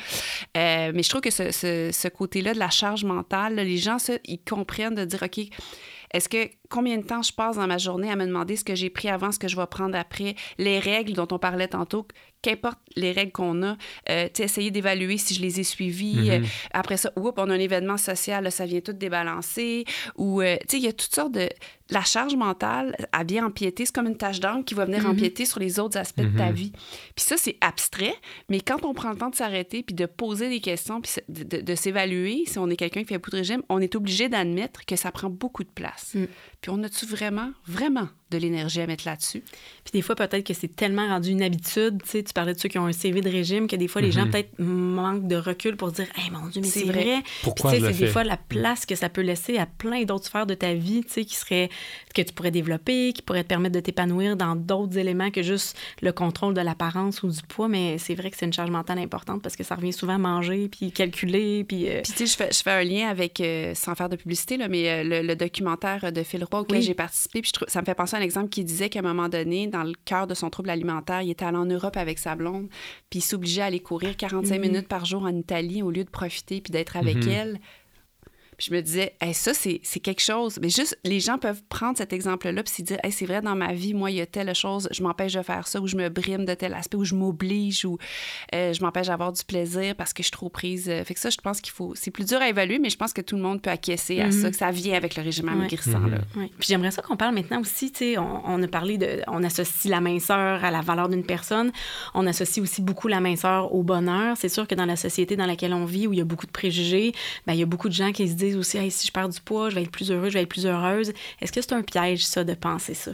Euh, mais je trouve que ce, ce- ce côté-là de la charge mentale, là, les gens, ça, ils comprennent de dire, OK, est-ce que combien de temps je passe dans ma journée à me demander ce que j'ai pris avant, ce que je vais prendre après, les règles dont on parlait tantôt, qu'importe les règles qu'on a, euh, essayer d'évaluer si je les ai suivies. Mhm. Euh, après ça, oups, on a un événement social, là, ça vient tout débalancer. Ou, euh, tu sais, il y a toutes sortes de... La charge mentale, elle vient empiéter. C'est comme une tache d'encre qui va venir Mhm. empiéter sur les autres aspects de ta Mhm. vie. Puis ça, c'est abstrait, mais quand on prend le temps de s'arrêter puis de poser des questions puis de, de- de s'évaluer, si on est quelqu'un qui fait beaucoup de régime, on est obligé d'admettre que ça prend beaucoup de place. Puis on a-tu vraiment, vraiment de l'énergie à mettre là-dessus? Puis des fois, peut-être que c'est tellement rendu une habitude. Tu sais, tu parlais de ceux qui ont un CV de régime que des fois, les gens Mhm. peut-être manquent de recul pour dire Hey, mon Dieu, mais C'est vrai. vrai. Pourquoi tu le sais, c'est des fois la place que ça peut laisser à plein d'autres sphères de ta vie, tu sais, qui serait que tu pourrais développer, qui pourraient te permettre de t'épanouir dans d'autres éléments que juste le contrôle de l'apparence ou du poids. Mais c'est vrai que c'est une charge mentale importante parce que ça revient souvent à manger, puis calculer, puis. euh, Puis, tu sais, je fais, je fais un lien avec, euh, sans faire de publicité, là, mais euh, le, le documentaire de Phil Roy auquel Oui. j'ai participé. Puis, je trouve- ça me fait penser à un exemple qui disait qu'à un moment donné, dans le cœur de son trouble alimentaire, il était allé en Europe avec sa blonde, puis il s'obligeait à aller courir 45 Mhm. minutes par jour en Italie au lieu de profiter puis d'être avec Mhm. elle. Puis je me disais, Hey, ça, c'est c'est quelque chose. Mais juste, les gens peuvent prendre cet exemple-là puis se dire, Hey, c'est vrai, dans ma vie, moi, il y a telle chose, je m'empêche de faire ça, ou je me brime de tel aspect, ou je m'oblige, ou euh, je m'empêche d'avoir du plaisir parce que je suis trop prise. Fait que ça, je pense qu'il faut. C'est plus dur à évaluer, mais je pense que tout le monde peut acquiescer à Mhm. ça, que ça vient avec le régime Ouais. amaigrissant. Mhm. Oui. Puis j'aimerais ça qu'on parle maintenant aussi, tu sais, on, on a parlé de, on associe la minceur à la valeur d'une personne, on associe aussi beaucoup la minceur au bonheur. C'est sûr que dans la société dans laquelle on vit, où il y a beaucoup de préjugés, ben, il y a beaucoup de gens qui se disent aussi, Hey, si je perds du poids, je vais être plus heureux, je vais être plus heureuse. Est-ce que c'est un piège, ça, de penser ça?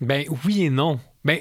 Ben oui et non. Ben,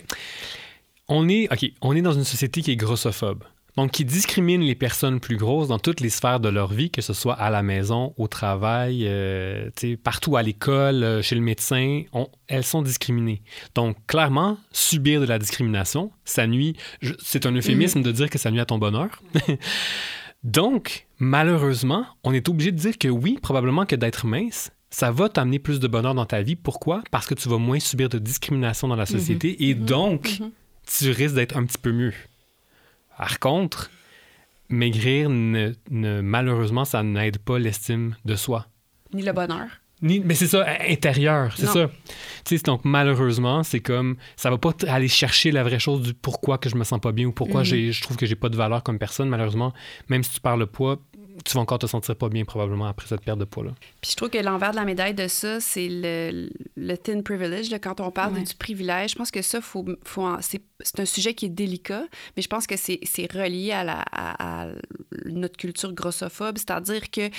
on est, OK, on est dans une société qui est grossophobe. Donc, qui discrimine les personnes plus grosses dans toutes les sphères de leur vie, que ce soit à la maison, au travail, euh, partout à l'école, euh, chez le médecin, elles sont discriminées. Donc, clairement, subir de la discrimination, ça nuit. C'est un euphémisme de dire que ça nuit à ton bonheur. Donc, malheureusement, on est obligé de dire que oui, probablement que d'être mince, ça va t'amener plus de bonheur dans ta vie. Pourquoi? Parce que tu vas moins subir de discrimination dans la société mm-hmm. et mm-hmm. donc, mm-hmm. tu risques d'être un petit peu mieux. Par contre, maigrir, ne, malheureusement, ça n'aide pas l'estime de soi. Ni le bonheur. Ni, mais c'est ça, intérieur, c'est ça. donc malheureusement, c'est comme ça va pas aller chercher la vraie chose du pourquoi que je me sens pas bien ou pourquoi mm-hmm. je trouve que j'ai pas de valeur comme personne. Malheureusement, même si tu parles le poids, tu vas encore te sentir pas bien probablement après cette perte de poids-là. Puis je trouve que l'envers de la médaille de ça, c'est le, le thin privilege. quand on parle du privilège, je pense que ça, faut, faut c'est, un sujet qui est délicat, mais je pense que c'est, relié à, la, à notre culture grossophobe, c'est-à-dire que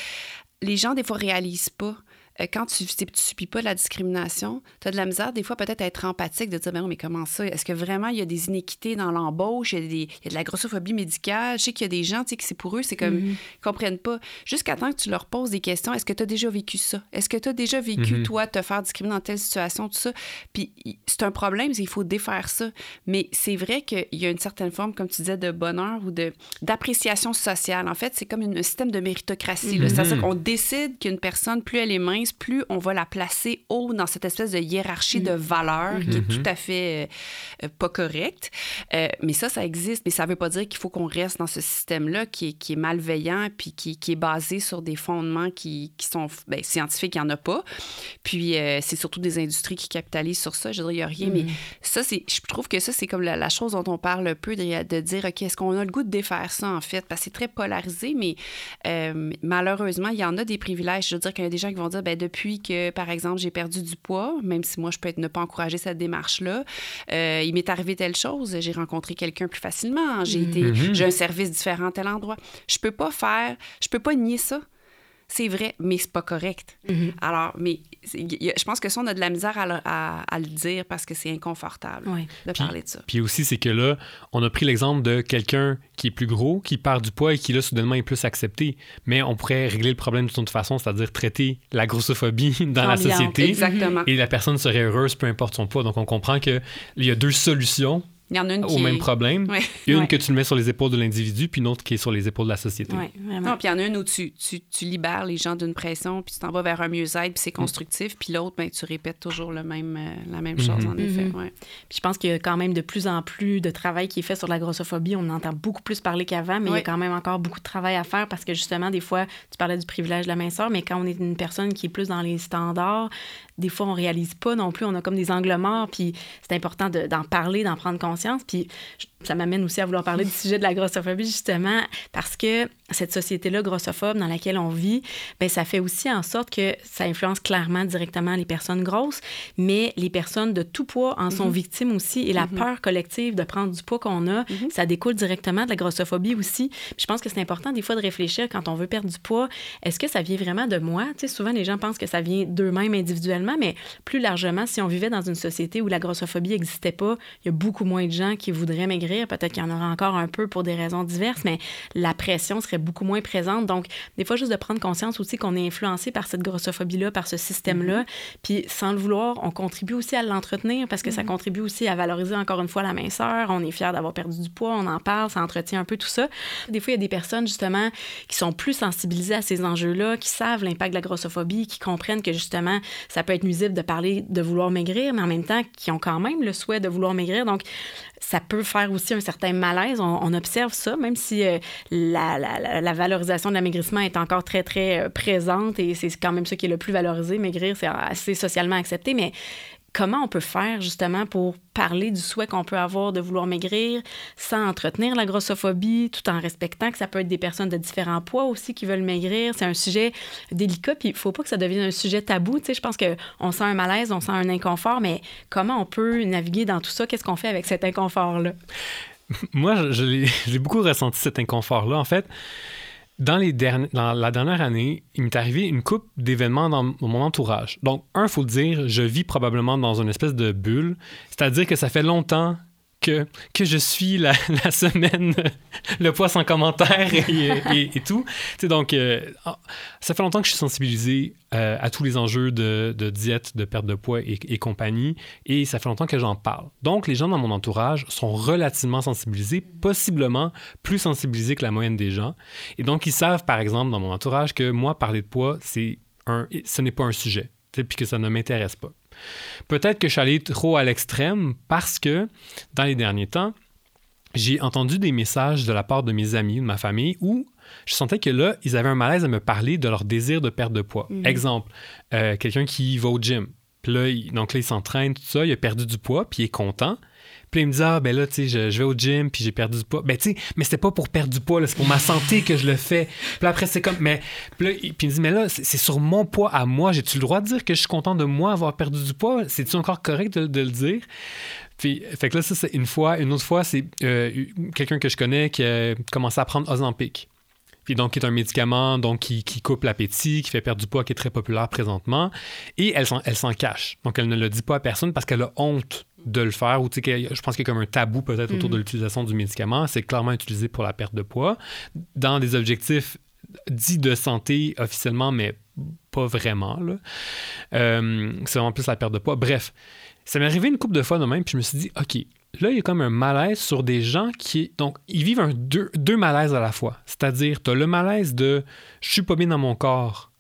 les gens, des fois, réalisent pas euh, quand tu ne subis pas la discrimination, tu as de la misère des fois peut-être à être empathique, de dire, ben mais comment ça? Est-ce que vraiment il y a des inéquités dans l'embauche? Il, y a de la grossophobie médicale? Je sais qu'il y a des gens, tu sais, qui c'est pour eux, c'est comme, mm-hmm. ils comprennent pas. Jusqu'à temps que tu leur poses des questions, est-ce que tu as déjà vécu ça? Est-ce que tu as déjà vécu, mm-hmm. toi, te faire discriminer dans telle situation, tout ça? Puis c'est un problème, il faut défaire ça. Mais c'est vrai qu'il y a une certaine forme, comme tu disais, de bonheur ou d'appréciation sociale. En fait, c'est comme un système de méritocratie. Mm-hmm. C'est-à-dire qu'on décide qu'une personne, plus elle est mince, plus on va la placer haut dans cette espèce de hiérarchie de valeurs qui est mm-hmm. tout à fait euh, pas correcte. Euh, mais ça, ça existe, mais ça ne veut pas dire qu'il faut qu'on reste dans ce système-là qui est, qui est malveillant puis qui, qui, est basé sur des fondements qui, qui sont ben, scientifiques, il n'y en a pas. Puis euh, c'est surtout des industries qui capitalisent sur ça. Je dirais, il n'y a rien, mais mm-hmm. ça, c'est, je trouve que ça, c'est comme la, chose dont on parle un peu, de, de dire, OK, est-ce qu'on a le goût de défaire ça, en fait? Parce que c'est très polarisé, mais malheureusement, il y en a des privilèges. Je veux dire qu'il y a des gens qui vont dire, ben depuis que, par exemple, j'ai perdu du poids, même si moi, je peux être, ne pas encourager cette démarche-là, euh, il m'est arrivé telle chose, j'ai rencontré quelqu'un plus facilement, j'ai été, mm-hmm. j'ai un service différent à tel endroit. Je peux pas faire, je peux pas nier ça c'est vrai, mais c'est pas correct. Mhm. Alors, mais je pense que ça, on a de la misère à, le, dire parce que c'est inconfortable de parler de ça. Puis aussi, c'est que là, on a pris l'exemple de quelqu'un qui est plus gros, qui perd du poids et qui, là, soudainement, est plus accepté. Mais on pourrait régler le problème d'une autre façon, c'est-à-dire traiter la grossophobie dans la société. Exactement. Et la personne serait heureuse, peu importe son poids. Donc, on comprend qu'il y a deux solutions il y en a une au même problème. Une que tu le mets sur les épaules de l'individu, puis une autre qui est sur les épaules de la société. Oui, Non, puis il y en a une où tu, tu, tu libères les gens d'une pression, puis tu t'en vas vers un mieux-être, puis c'est mm. constructif. Puis l'autre, ben, tu répètes toujours le même, euh, la même chose, mm-hmm. en effet. Mm-hmm. Puis je pense qu'il y a quand même de plus en plus de travail qui est fait sur la grossophobie. On entend beaucoup plus parler qu'avant, mais il y a quand même encore beaucoup de travail à faire parce que justement, des fois, tu parlais du privilège de la minceur, mais quand on est une personne qui est plus dans les standards, des fois, on réalise pas non plus. On a comme des angles morts, puis c'est important d'en parler, d'en prendre conscience. Puis ça m'amène aussi à vouloir parler du sujet de la grossophobie, justement, parce que cette société-là grossophobe dans laquelle on vit, ben ça fait aussi en sorte que ça influence clairement directement les personnes grosses, mais les personnes de tout poids en sont mhm. victimes aussi. Et la mhm. peur collective de prendre du poids qu'on a, mhm. ça découle directement de la grossophobie aussi. je pense que c'est important des fois de réfléchir quand on veut perdre du poids, est-ce que ça vient vraiment de moi? Tu sais, souvent, les gens pensent que ça vient d'eux-mêmes individuellement, mais plus largement, si on vivait dans une société où la grossophobie n'existait pas, il y a beaucoup moins de gens qui voudraient maigrir. Peut-être qu'il y en aura encore un peu pour des raisons diverses, mais la pression serait beaucoup moins présente. Donc, des fois, juste de prendre conscience aussi qu'on est influencé par cette grossophobie-là, par ce système-là. Mm-hmm. Puis, sans le vouloir, on contribue aussi à l'entretenir parce que ça mm-hmm. contribue aussi à valoriser encore une fois la minceur. On est fier d'avoir perdu du poids, on en parle, ça entretient un peu tout ça. Des fois, il y a des personnes, justement, qui sont plus sensibilisées à ces enjeux-là, qui savent l'impact de la grossophobie, qui comprennent que, justement, ça peut être nuisible de parler de vouloir maigrir, mais en même temps, qui ont quand même le souhait de vouloir maigrir. Donc, ça peut faire aussi un certain malaise. On, observe ça, même si euh, la, valorisation de l'amaigrissement est encore très, très euh, présente et c'est quand même ça qui est le plus valorisé. Maigrir, c'est assez socialement accepté, mais comment on peut faire justement pour parler du souhait qu'on peut avoir de vouloir maigrir sans entretenir la grossophobie, tout en respectant que ça peut être des personnes de différents poids aussi qui veulent maigrir. C'est un sujet délicat, puis il faut pas que ça devienne un sujet tabou. Tu je pense qu'on sent un malaise, on sent un inconfort, mais comment on peut naviguer dans tout ça? Qu'est-ce qu'on fait avec cet inconfort-là? Moi, j'ai beaucoup ressenti cet inconfort-là. En fait, dans, la dernière année, il m'est arrivé une coupe d'événements dans mon entourage. Donc, un, faut le dire, je vis probablement dans une espèce de bulle. C'est-à-dire que ça fait longtemps que, je suis la, semaine, le poids sans commentaire et, et, tout. donc, euh, ça fait longtemps que je suis sensibilisé euh, à tous les enjeux de, diète, de perte de poids et, compagnie, et ça fait longtemps que j'en parle. Donc, les gens dans mon entourage sont relativement sensibilisés, possiblement plus sensibilisés que la moyenne des gens. Et donc, ils savent, par exemple, dans mon entourage, que moi, parler de poids, c'est un, ce n'est pas un sujet, puis que ça ne m'intéresse pas. Peut-être que je suis allé trop à l'extrême parce que dans les derniers temps, j'ai entendu des messages de la part de mes amis, de ma famille, où je sentais que là, ils avaient un malaise à me parler de leur désir de perte de poids. Mhm. Exemple, euh, quelqu'un qui va au gym. Puis là, donc là, il s'entraîne, tout ça, il a perdu du poids, puis il est content. Il me dit, ah, ben là, tu sais, je, vais au gym, puis j'ai perdu du poids. Ben, tu sais, mais c'était pas pour perdre du poids, c'est pour ma santé que je le fais. Puis après, c'est comme, mais, puis, là, il me dit, mais là, c'est sur mon poids à moi. J'ai-tu le droit de dire que je suis content de moi avoir perdu du poids? C'est-tu encore correct de, le dire? Puis, fait que là, ça, c'est une fois. Une autre fois, c'est euh, quelqu'un que je connais qui a commencé à prendre Ozempic. Puis donc, qui est un médicament donc, qui, coupe l'appétit, qui fait perdre du poids, qui est très populaire présentement. Et elle s'en cache. Donc, elle ne le dit pas à personne parce qu'elle a honte de le faire ou je pense qu'il y a comme un tabou peut-être autour de mhm. l'utilisation du médicament. C'est clairement utilisé pour la perte de poids dans des objectifs dits de santé officiellement, mais pas vraiment. Euh, c'est vraiment plus la perte de poids. Bref, ça m'est arrivé une couple de fois de même, puis je me suis dit, OK, là, il y a comme un malaise sur des gens qui. Donc, ils vivent un, deux, deux malaises à la fois. C'est-à-dire, tu as le malaise de je suis pas bien dans mon corps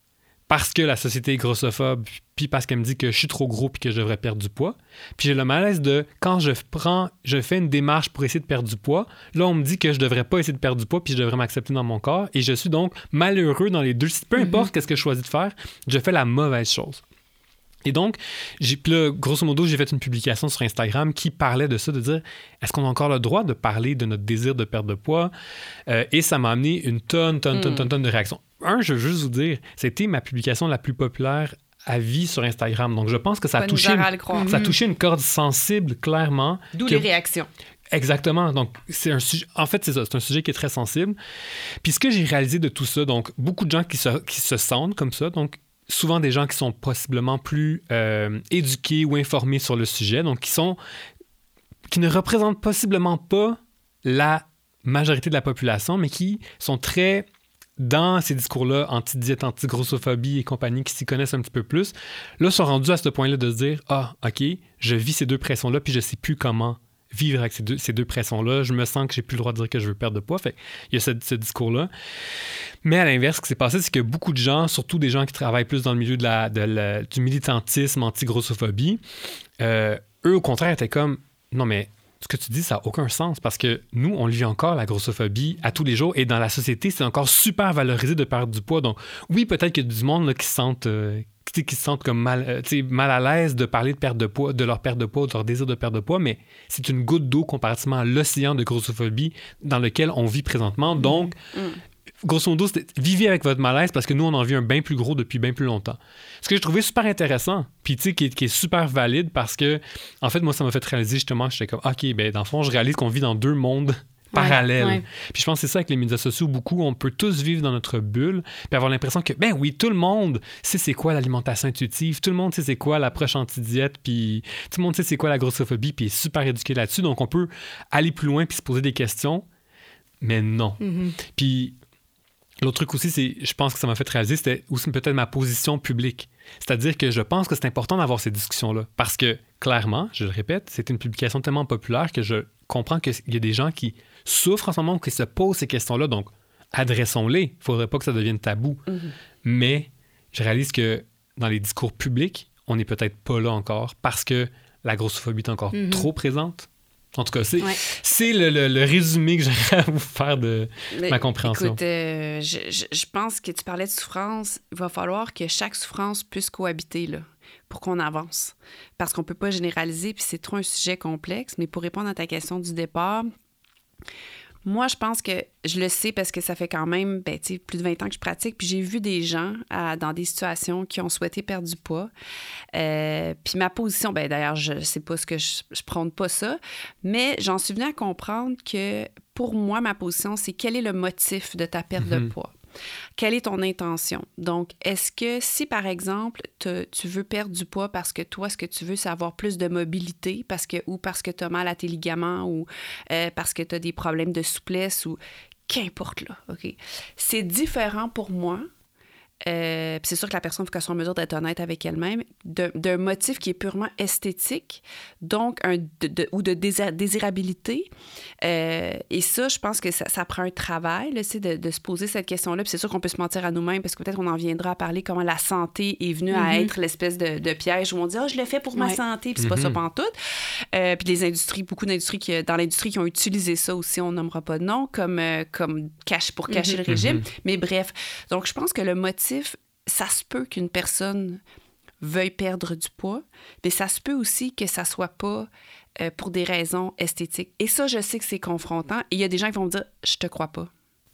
parce que la société est grossophobe, puis parce qu'elle me dit que je suis trop gros puis que je devrais perdre du poids. Puis j'ai le malaise de quand je prends, je fais une démarche pour essayer de perdre du poids, là on me dit que je devrais pas essayer de perdre du poids puis je devrais m'accepter dans mon corps et je suis donc malheureux dans les deux. Peu importe mhm. qu'est-ce que je choisis de faire, je fais la mauvaise chose. Et donc, j'ai, là, grosso modo, j'ai fait une publication sur Instagram qui parlait de ça, de dire est-ce qu'on a encore le droit de parler de notre désir de perdre de poids? Euh, Et ça m'a amené une tonne, tonne, tonne, mm. tonne, tonne de réactions. Un, je veux juste vous dire, c'était ma publication la plus populaire à vie sur Instagram. Donc, je pense que ça a, touché une, ça a touché une corde sensible, clairement. D'où les réactions. Exactement. Donc, c'est un sujet. En fait, c'est ça. C'est un sujet qui est très sensible. Puis, ce que j'ai réalisé de tout ça, donc, beaucoup de gens qui se, qui se sentent comme ça. Donc, souvent des gens qui sont possiblement plus euh, éduqués ou informés sur le sujet, donc qui sont qui ne représentent possiblement pas la majorité de la population, mais qui sont très dans ces discours-là, anti-diète, anti-grossophobie et compagnie, qui s'y connaissent un petit peu plus, là, sont rendus à ce point-là de se dire Ah, OK, je vis ces deux pressions-là, puis je sais plus comment vivre avec ces deux, ces deux pressions-là. Je me sens que j'ai plus le droit de dire que je veux perdre de poids. Fait il y a ce, discours-là. Mais à l'inverse, ce qui s'est passé, c'est que beaucoup de gens, surtout des gens qui travaillent plus dans le milieu de la, du militantisme anti-grossophobie, euh, eux, au contraire, étaient comme non, mais ce que tu dis, ça n'a aucun sens parce que nous, on vit encore la grossophobie à tous les jours et dans la société, c'est encore super valorisé de perdre du poids. Donc, oui, peut-être qu'il y a du monde qui se sentent. Euh, qui se sentent comme mal, euh, mal à l'aise de parler de perte de poids, de leur perte de poids, de leur désir de perte de poids, mais c'est une goutte d'eau comparativement à l'océan de grossophobie dans lequel on vit présentement. Mm. Donc, mm. grosso modo, vivez avec votre malaise parce que nous, on en vit un bien plus gros depuis bien plus longtemps. Ce que j'ai trouvé super intéressant, puis sais, qui, est super valide parce que, en fait, moi, ça m'a fait réaliser justement, j'étais comme, OK, ben, dans le fond, je réalise qu'on vit dans deux mondes parallèle. Puis je pense que c'est ça avec les médias sociaux, beaucoup, on peut tous vivre dans notre bulle, puis avoir l'impression que, ben oui, tout le monde sait c'est quoi l'alimentation intuitive, tout le monde sait c'est quoi l'approche anti-diète, puis tout le monde sait c'est quoi la grossophobie, puis est super éduqué là-dessus. Donc on peut aller plus loin puis se poser des questions, mais non. Mm-hmm. Puis l'autre truc aussi, c'est, je pense que ça m'a fait réaliser, c'était aussi peut-être ma position publique. C'est-à-dire que je pense que c'est important d'avoir ces discussions-là. Parce que, clairement, je le répète, c'est une publication tellement populaire que je comprends qu'il y a des gens qui souffrent en ce moment, qui se posent ces questions-là. Donc, adressons-les. Il ne faudrait pas que ça devienne tabou. Mhm. Mais je réalise que dans les discours publics, on n'est peut-être pas là encore parce que la grossophobie est encore mhm. trop présente. En tout cas, c'est le, résumé que j'aimerais vous faire de ma compréhension. Écoute, euh, je, pense que tu parlais de souffrance. Il va falloir que chaque souffrance puisse cohabiter là, pour qu'on avance. Parce qu'on ne peut pas généraliser, puis c'est trop un sujet complexe. Mais pour répondre à ta question du départ, moi, je pense que je le sais parce que ça fait quand même ben, plus de 20 ans que je pratique. Puis j'ai vu des gens dans des situations qui ont souhaité perdre du poids. Euh, puis ma position, ben, d'ailleurs, je ne sais pas ce que je, je prends pas ça, mais j'en suis venue à comprendre que pour moi, ma position, c'est quel est le motif de ta perte de mhm. poids? Quelle est ton intention? Donc, est-ce que si, par exemple, tu veux perdre du poids parce que toi, ce que tu veux, c'est avoir plus de mobilité parce que, ou parce que tu as mal à tes ligaments ou euh, parce que tu as des problèmes de souplesse ou qu'importe là, OK? C'est différent pour moi euh, c'est sûr que la personne, il faut qu'elle soit en mesure d'être honnête avec elle-même, d'un motif qui est purement esthétique, donc un de, ou de désirabilité. Euh, et ça, je pense que ça, ça prend un travail, là, de, de se poser cette question-là. Puis c'est sûr qu'on peut se mentir à nous-mêmes, parce que peut-être on en viendra à parler comment la santé est venue à mm-hmm. être l'espèce de, piège où on dit « Ah, je le fais pour ma santé », puis c'est pas ça mm-hmm. tout. Euh, puis les industries, beaucoup d'industries qui, dans l'industrie qui ont utilisé ça aussi, on nommera pas de nom, comme, euh, comme cache pour cacher mm-hmm. le régime. Mais bref, donc je pense que le motif ça se peut qu'une personne veuille perdre du poids, mais ça se peut aussi que ça soit pas euh, pour des raisons esthétiques. Et ça, je sais que c'est confrontant. Et il y a des gens qui vont me dire, je te crois pas.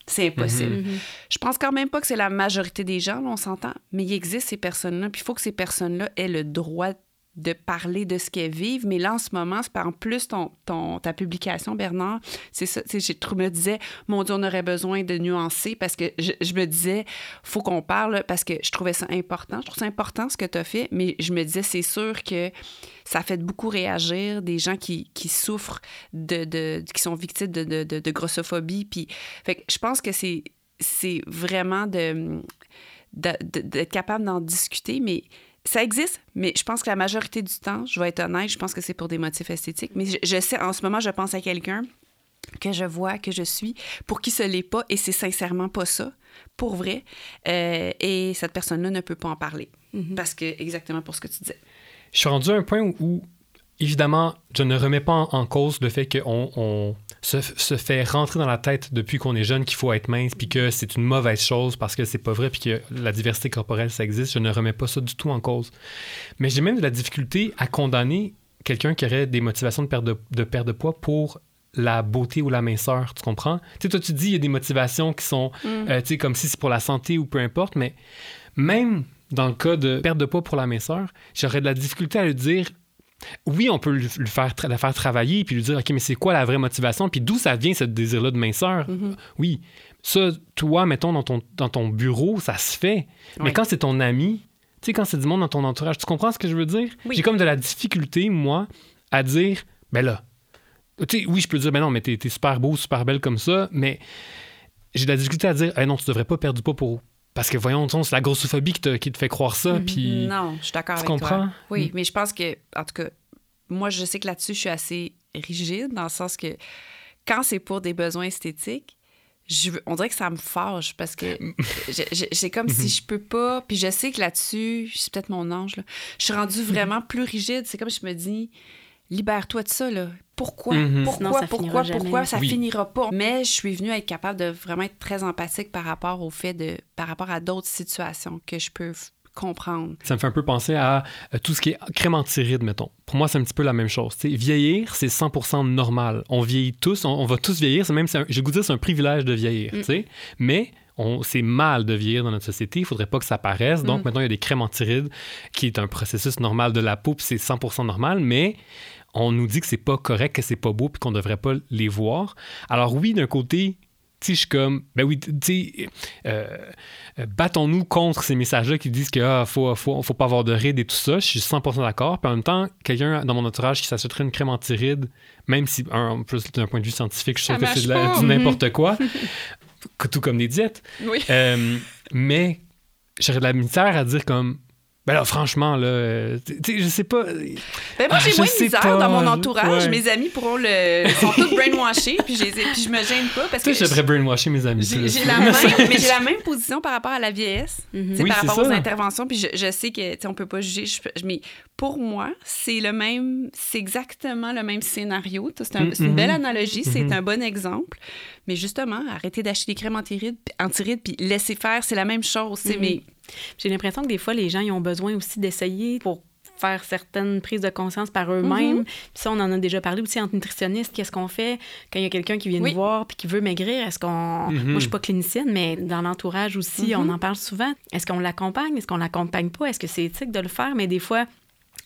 C'est impossible. Mm-hmm. Je pense quand même pas que c'est la majorité des gens, on s'entend, mais il existe ces personnes-là. Puis il faut que ces personnes-là aient le droit de parler de ce qu'elles vivent. Mais là, en ce moment, c'est en plus ton, ta publication, Bernard, c'est ça. Je me disais, mon Dieu, on aurait besoin de nuancer parce que je, me disais, faut qu'on parle parce que je trouvais ça important. Je trouve ça important ce que tu as fait, mais je me disais, c'est sûr que ça fait beaucoup réagir des gens qui, qui souffrent de, de, qui sont victimes de, de, de grossophobie. Puis, fait je pense que c'est, c'est vraiment de, d'être capable d'en discuter, mais ça existe, mais je pense que la majorité du temps, je vais être honnête, je pense que c'est pour des motifs esthétiques. Mais je, sais, en ce moment, je pense à quelqu'un que je vois, que je suis, pour qui ce n'est pas, et c'est sincèrement pas ça, pour vrai. Euh, et cette personne-là ne peut pas en parler. Mm-hmm. Parce que, exactement pour ce que tu disais. Je suis rendu à un point où évidemment, je ne remets pas en, cause le fait qu'on se, fait rentrer dans la tête depuis qu'on est jeune qu'il faut être mince, puis que c'est une mauvaise chose parce que c'est pas vrai, puis que la diversité corporelle, ça existe. Je ne remets pas ça du tout en cause. Mais j'ai même de la difficulté à condamner quelqu'un qui aurait des motivations de perte de, de, perte de poids pour la beauté ou la minceur, tu comprends? Tu sais, toi, tu dis il y a des motivations qui sont, mm. euh, tu sais, comme si c'est pour la santé ou peu importe, mais même dans le cas de perte de poids pour la minceur, j'aurais de la difficulté à lui dire oui, on peut le faire, la faire travailler puis lui dire, OK, mais c'est quoi la vraie motivation? Puis d'où ça vient, ce désir-là de minceur? Mm-hmm. Oui. Ça, toi, mettons, dans ton, dans ton bureau, ça se fait. Mais quand c'est ton ami, tu sais, quand c'est du monde dans ton entourage, tu comprends ce que je veux dire? J'ai comme de la difficulté, moi, à dire, ben là, tu sais, oui, je peux dire, ben non, mais t'es es super beau, super belle comme ça, mais j'ai de la difficulté à dire, hey, non, tu devrais pas perdre du poids pour, parce que voyons, c'est la grossophobie qui te, qui te fait croire ça. Mhm. Puis non, je suis d'accord avec comprends? toi. Oui, mm. mais je pense que, en tout cas, moi, je sais que là-dessus, je suis assez rigide dans le sens que quand c'est pour des besoins esthétiques, je, on dirait que ça me fâche parce que c'est comme si mhm. je peux pas. Puis je sais que là-dessus, c'est peut-être mon ange, là, je suis rendue vraiment plus rigide. C'est comme je me dis, libère-toi de ça, là. Pourquoi? Mhm. Pourquoi? pourquoi? Pourquoi? Ça finira pas? Mais je suis venue être capable de vraiment être très empathique par rapport au fait de. par rapport à d'autres situations que je peux comprendre. Ça me fait un peu penser à euh, tout ce qui est crémentiride, mettons. Pour moi, c'est un petit peu la même chose. vieillir, c'est 100% normal. On vieillit tous, on, va tous vieillir. C'est même, je vous dire, c'est un privilège de vieillir. Mm. Mais c'est mal de vieillir dans notre société, il faudrait pas que ça paraisse. Donc mm. maintenant, il y a des crèmes antirides, qui est un processus normal de la peau, puis c'est 100% normal, mais on nous dit que c'est pas correct, que c'est pas beau, puis qu'on devrait pas les voir. Alors oui, d'un côté, tu je suis comme, ben oui, tu sais, euh, euh, battons-nous contre ces messages-là qui disent qu'il ah, faut, faut, faut, pas avoir de rides et tout ça. Je suis 100% d'accord. Puis en même temps, quelqu'un dans mon entourage qui s'achèterait une crème anti-rides, même si, un, plus d'un point de vue scientifique, je sais que c'est du n'importe quoi, tout comme des diètes. Oui. Euh, mais j'aurais de la misère à dire comme, ben là, franchement, là, euh, je sais pas. Ben moi, j'ai ah, moins de misère dans mon entourage. Mes amis pourront le. sont tous brainwashés, puis, puis je me gêne pas. Parce que j'aimerais brainwasher mes amis. J'ai la même, mais j'ai la même position par rapport à la vieillesse, mm par rapport aux interventions. Puis je, je sais que on peut pas juger. mais pour moi, c'est le même. C'est exactement le même scénario. C'est un, une belle mm-hmm. analogie. C'est mm-hmm. un bon exemple. Mais justement, arrêter d'acheter des crèmes anti-rides, puis laisser faire, c'est la même chose. Mm Mais j'ai l'impression que des fois, les gens ils ont besoin aussi d'essayer pour faire certaines prises de conscience par eux-mêmes. Mhm. Puis ça, on en a déjà parlé aussi entre nutritionnistes. Qu'est-ce qu'on fait quand il y a quelqu'un qui vient nous voir puis qui veut maigrir? Est-ce qu'on... Mhm. Moi, je suis pas clinicienne, mais dans l'entourage aussi, on mhm. en parle souvent. Est-ce qu'on l'accompagne? Est-ce qu'on l'accompagne pas? Est-ce que c'est éthique de le faire? Mais des fois,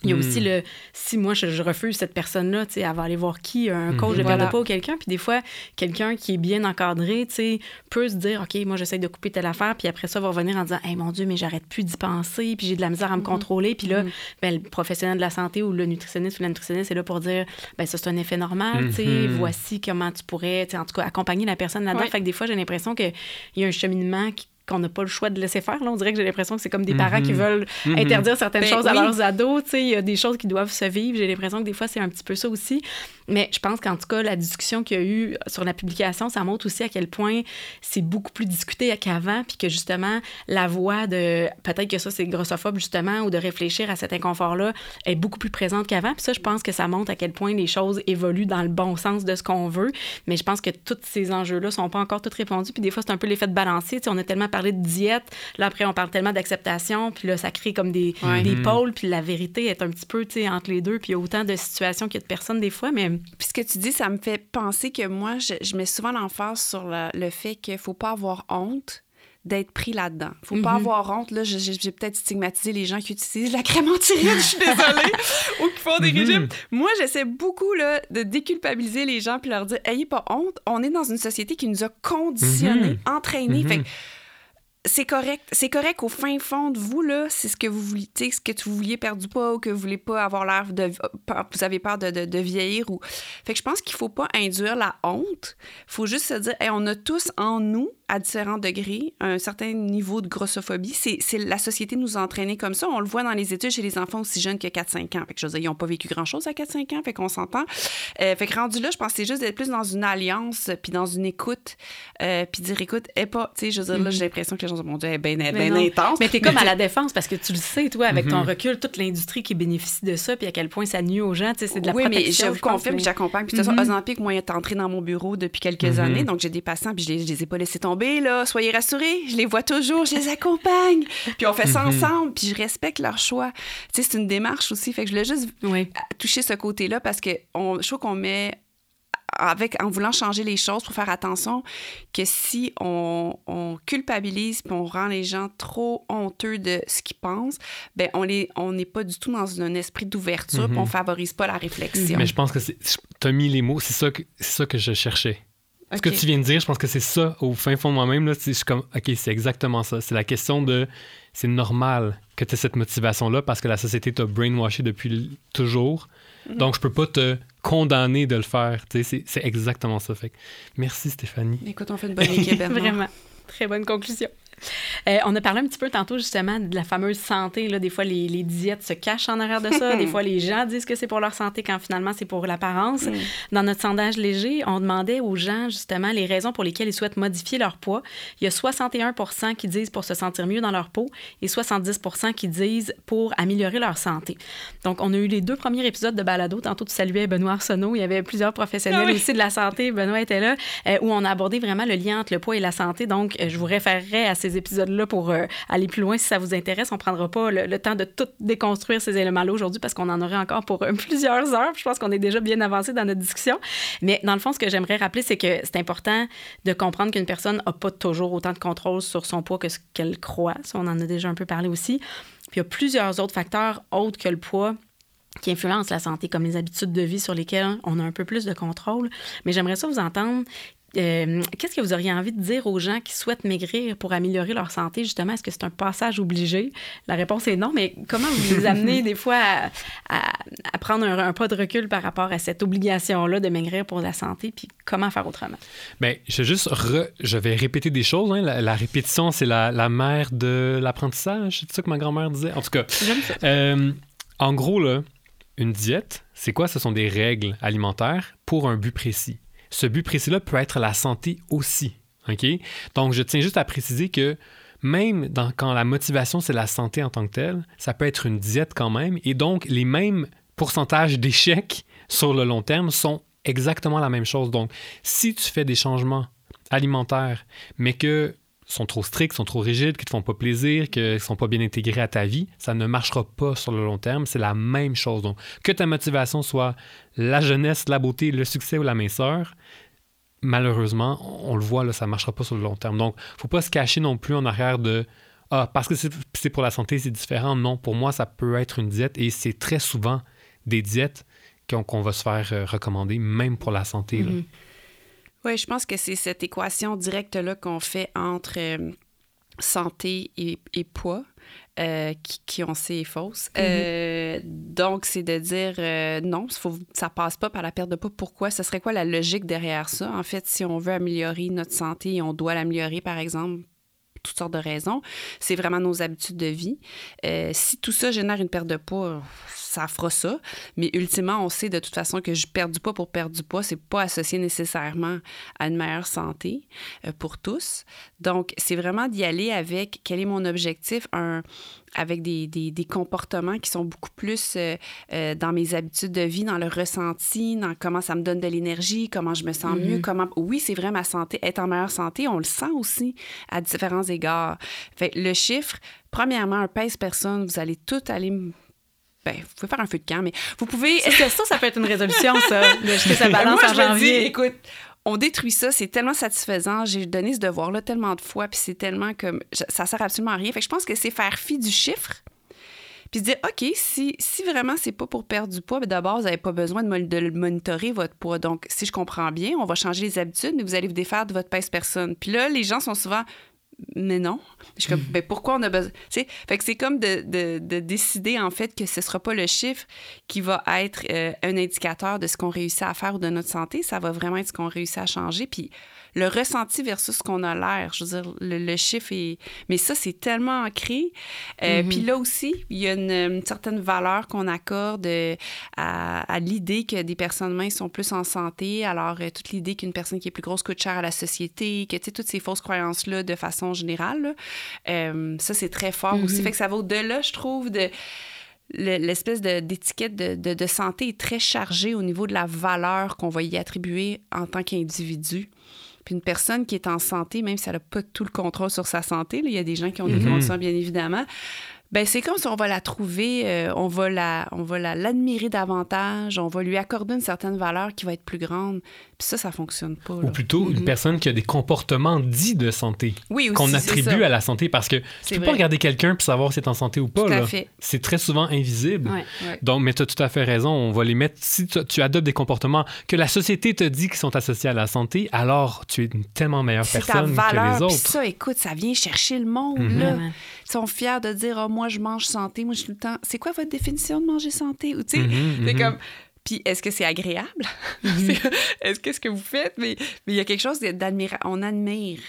Il y a aussi le si moi je, refuse cette personne-là, tu sais, elle va aller voir qui, un coach de de poids ou quelqu'un. Puis des fois, quelqu'un qui est bien encadré, tu sais, peut se dire OK, moi j'essaie de couper telle affaire, puis après ça va revenir en disant Hey mon Dieu, mais j'arrête plus d'y penser, puis j'ai de la misère à me contrôler. Puis là, ben, le professionnel de la santé ou le nutritionniste ou la nutritionniste est là pour dire ben ça c'est un effet normal, tu sais, voici comment tu pourrais, en tout cas, accompagner la personne là-dedans. Fait que des fois, j'ai l'impression qu'il y a un cheminement qui qu'on n'a pas le choix de laisser faire. Là. On dirait que j'ai l'impression que c'est comme des parents qui mhm. veulent mhm. interdire certaines ben choses à leurs ados. Il y a des choses qui doivent se vivre. J'ai l'impression que des fois, c'est un petit peu ça aussi. Mais je pense qu'en tout cas, la discussion qu'il y a eu sur la publication, ça montre aussi à quel point c'est beaucoup plus discuté qu'avant, puis que justement, la voix de peut-être que ça, c'est grossophobe, justement, ou de réfléchir à cet inconfort-là est beaucoup plus présente qu'avant. Puis ça, je pense que ça montre à quel point les choses évoluent dans le bon sens de ce qu'on veut. Mais je pense que tous ces enjeux-là sont pas encore tous répondus. Puis des fois, c'est un peu l'effet de balancier. on a tellement parler de diète. Là, après, on parle tellement d'acceptation. Puis là, ça crée comme des, des mhm. pôles. Puis la vérité est un petit peu, tu sais, entre les deux. Puis il y a autant de situations qu'il y a de personnes des fois. Mais... Puis ce que tu dis, ça me fait penser que moi, je, mets souvent l'emphase sur le, fait qu'il faut pas avoir honte d'être pris là-dedans. Faut pas mhm. avoir honte. Là, j'ai peut-être stigmatisé les gens qui utilisent la crème je suis désolée, ou qui font des mhm. régimes. Moi, j'essaie beaucoup là, de déculpabiliser les gens puis leur dire ayez pas honte. On est dans une société qui nous a conditionnés, entraînés. Fait c'est correct. C'est correct au fin fond de vous, là, c'est ce que vous vouliez, ce que vous vouliez perdre du poids ou que vous voulez pas avoir l'air de. Vous avez peur de, de, vieillir. Ou... Fait que je pense qu'il faut pas induire la honte. Il faut juste se dire, on a tous en nous à différents degrés, un certain niveau de grossophobie. C'est la société nous a entraînés comme ça. On le voit dans les études chez les enfants aussi jeunes que 4-5 ans. Fait que je veux dire, ils n'ont pas vécu grand-chose à 4-5 ans, fait qu'on s'entend. Euh, fait que rendu là, je pense que c'est juste d'être plus dans une alliance, puis dans une écoute, euh, puis dire, écoute, est pas, tu sais, je veux dire, là, j'ai mm-hmm. l'impression que les gens mon Dieu, elle est bien ben intense. Mais t'es comme à la défense, parce que tu le sais, toi, avec ton mm-hmm. recul, toute l'industrie qui bénéficie de ça, puis à quel point ça nuit aux gens, tu sais, c'est de la oui, protection. mais je vous confirme, j'accompagne. Puis de toute façon, mm-hmm. Ozempic, moi, est entré dans mon bureau depuis quelques années, donc j'ai des patients, puis je les, je les ai pas laissés tomber, là, soyez rassurés, je les vois toujours, je les accompagne. Puis on fait ça mhm. ensemble, puis je respecte leur choix. Tu sais, c'est une démarche aussi. Fait que je voulais juste toucher ce côté-là parce que on, je trouve qu'on met avec, en voulant changer les choses, pour faire attention que si on, culpabilise puis on rend les gens trop honteux de ce qu'ils pensent, ben on n'est on pas du tout dans un esprit d'ouverture, mm on favorise pas la réflexion. Mais je pense que tu as mis les mots, c'est ça, que, ça que je cherchais. Ce que tu viens de dire, je pense que c'est ça, au fin fond de moi-même. Je suis comme, OK, c'est exactement ça. C'est la question de, c'est normal que tu aies cette motivation-là parce que la société t'a brainwashé depuis toujours. Mhm. Donc, je peux pas te condamner de le faire. C'est exactement ça. Fait merci, Stéphanie. Écoute, on fait une bonne équipe. Vraiment. Très bonne conclusion. Euh, on a parlé un petit peu tantôt justement de la fameuse santé. Là. Des fois, les, les diètes se cachent en arrière de ça. Des fois, les gens disent que c'est pour leur santé quand finalement c'est pour l'apparence. Mm. Dans notre sondage léger, on demandait aux gens justement les raisons pour lesquelles ils souhaitent modifier leur poids. Il y a 61 qui disent pour se sentir mieux dans leur peau et 70 qui disent pour améliorer leur santé. Donc, on a eu les deux premiers épisodes de Balado. Tantôt, tu saluais Benoît Arsenault. Il y avait plusieurs professionnels ah aussi de la santé. Benoît était là, euh, où on a abordé vraiment le lien entre le poids et la santé. Donc, euh, je vous référerai à ces épisodes-là pour euh, aller plus loin si ça vous intéresse. On prendra pas le, temps de tout déconstruire ces éléments-là aujourd'hui parce qu'on en aurait encore pour euh, plusieurs heures. Je pense qu'on est déjà bien avancé dans notre discussion. Mais dans le fond, ce que j'aimerais rappeler, c'est que c'est important de comprendre qu'une personne n'a pas toujours autant de contrôle sur son poids que ce qu'elle croit. Ça, on en a déjà un peu parlé aussi. Puis il y a plusieurs autres facteurs autres que le poids qui influencent la santé, comme les habitudes de vie sur lesquelles on a un peu plus de contrôle. Mais j'aimerais ça vous entendre. Euh, qu'est-ce que vous auriez envie de dire aux gens qui souhaitent maigrir pour améliorer leur santé, justement? Est-ce que c'est un passage obligé? La réponse est non, mais comment vous les amenez des fois à, prendre un, pas de recul par rapport à cette obligation-là de maigrir pour la santé, puis comment faire autrement? Bien, je, juste je vais répéter des choses. Hein. La, répétition, c'est la, mère de l'apprentissage. C'est ça que ma grand-mère disait. En tout cas, euh, en gros, là, une diète, c'est quoi? Ce sont des règles alimentaires pour un but précis ce but précis-là peut être la santé aussi. Donc, je tiens juste à préciser que même quand la motivation, c'est la santé en tant que telle, ça peut être une diète quand même. Et donc, les mêmes pourcentages d'échecs sur le long terme sont exactement la même chose. Donc, si tu fais des changements alimentaires, mais que sont trop stricts, sont trop rigides, qui te font pas plaisir, qui ne sont pas bien intégrés à ta vie, ça ne marchera pas sur le long terme. C'est la même chose. Donc, que ta motivation soit la jeunesse, la beauté, le succès ou la minceur, malheureusement, on le voit, ça ne marchera pas sur le long terme. Donc, faut pas se cacher non plus en arrière de ah, parce que c'est pour la santé, c'est différent. Non, pour moi, ça peut être une diète et c'est très souvent des diètes qu'on va se faire euh, recommander, même pour la santé. Mm-hmm. Oui, je pense que c'est cette équation directe-là qu'on fait entre euh, santé et, poids. Euh, qui, qui, on sait est fausse. Mm-hmm. donc, c'est de dire non, faut, ça passe pas par la perte de poids. Pourquoi? Ce serait quoi la logique derrière ça? En fait, si on veut améliorer notre santé et on doit l'améliorer, par exemple, toutes sortes de raisons. C'est vraiment nos habitudes de vie. Euh, si tout ça génère une perte de poids, ça fera ça. Mais ultimement, on sait de toute façon que je perds du poids pour perdre du poids, c'est pas associé nécessairement à une meilleure santé euh, pour tous. Donc, c'est vraiment d'y aller avec quel est mon objectif, un, avec des, des, des comportements qui sont beaucoup plus euh, euh, dans mes habitudes de vie, dans le ressenti, dans comment ça me donne de l'énergie, comment je me sens mieux, mm-hmm. comment... Oui, c'est vrai, ma santé, être en meilleure santé, on le sent aussi à différents égards. Fait, le chiffre, premièrement, un pèse-personne, vous allez tout aller ben, vous pouvez faire un feu de camp, mais vous pouvez. ça, ça peut être une résolution, ça. que ça balance en janvier. écoute, on détruit ça, c'est tellement satisfaisant. J'ai donné ce devoir-là tellement de fois, puis c'est tellement comme. Ça sert absolument à rien. Fait que je pense que c'est faire fi du chiffre, puis se dire, OK, si, si vraiment c'est pas pour perdre du poids, ben d'abord, vous n'avez pas besoin de, de, monitorer votre poids. Donc, si je comprends bien, on va changer les habitudes, mais vous allez vous défaire de votre pèse personne. Puis là, les gens sont souvent mais non. Je suis comme, ben pourquoi on a besoin. Tu sais, fait que c'est comme de, de, de, décider, en fait, que ce ne sera pas le chiffre qui va être euh, un indicateur de ce qu'on réussit à faire ou de notre santé. Ça va vraiment être ce qu'on réussit à changer. Puis le ressenti versus ce qu'on a l'air. Je veux dire, le, chiffre est. Mais ça, c'est tellement ancré. Euh, mm-hmm. Puis là aussi, il y a une, certaine valeur qu'on accorde euh, à, l'idée que des personnes minces sont plus en santé. Alors, euh, toute l'idée qu'une personne qui est plus grosse coûte cher à la société, que, tu sais, toutes ces fausses croyances-là de façon générale, ça, c'est très fort aussi. Mm-hmm. Fait que ça va au-delà, je trouve, de l'espèce d'étiquette de, de, de, santé est très chargée au niveau de la valeur qu'on va y attribuer en tant qu'individu. Puis une personne qui est en santé, même si elle n'a pas tout le contrôle sur sa santé, il y a des gens qui ont des mm bien évidemment, ben c'est comme si on va la trouver, euh, on va la, on va l'admirer davantage, on va lui accorder une certaine valeur qui va être plus grande. Puis ça, ça fonctionne pas. Ou plutôt une mhm. personne qui a des comportements dits de santé oui, qu'on attribue à la santé parce que tu peux pas regarder quelqu'un pour savoir si c'est en santé ou pas. C'est très souvent invisible. Donc, mais tu as tout à fait raison. On va les mettre. Si tu, adoptes des comportements que la société te dit qui sont associés à la santé, alors tu es une tellement meilleure personne que les autres. ça, écoute, ça vient chercher le monde. Mhm. là. Ils sont fiers de dire, oh, moi, je mange santé. Moi, je suis tout le temps. C'est quoi votre définition de manger santé? Ou, tu sais, mhm, c'est comme puis est-ce que c'est agréable? Mhm. est-ce que ce que vous faites? Mais il y a quelque chose d'admirer. On admire.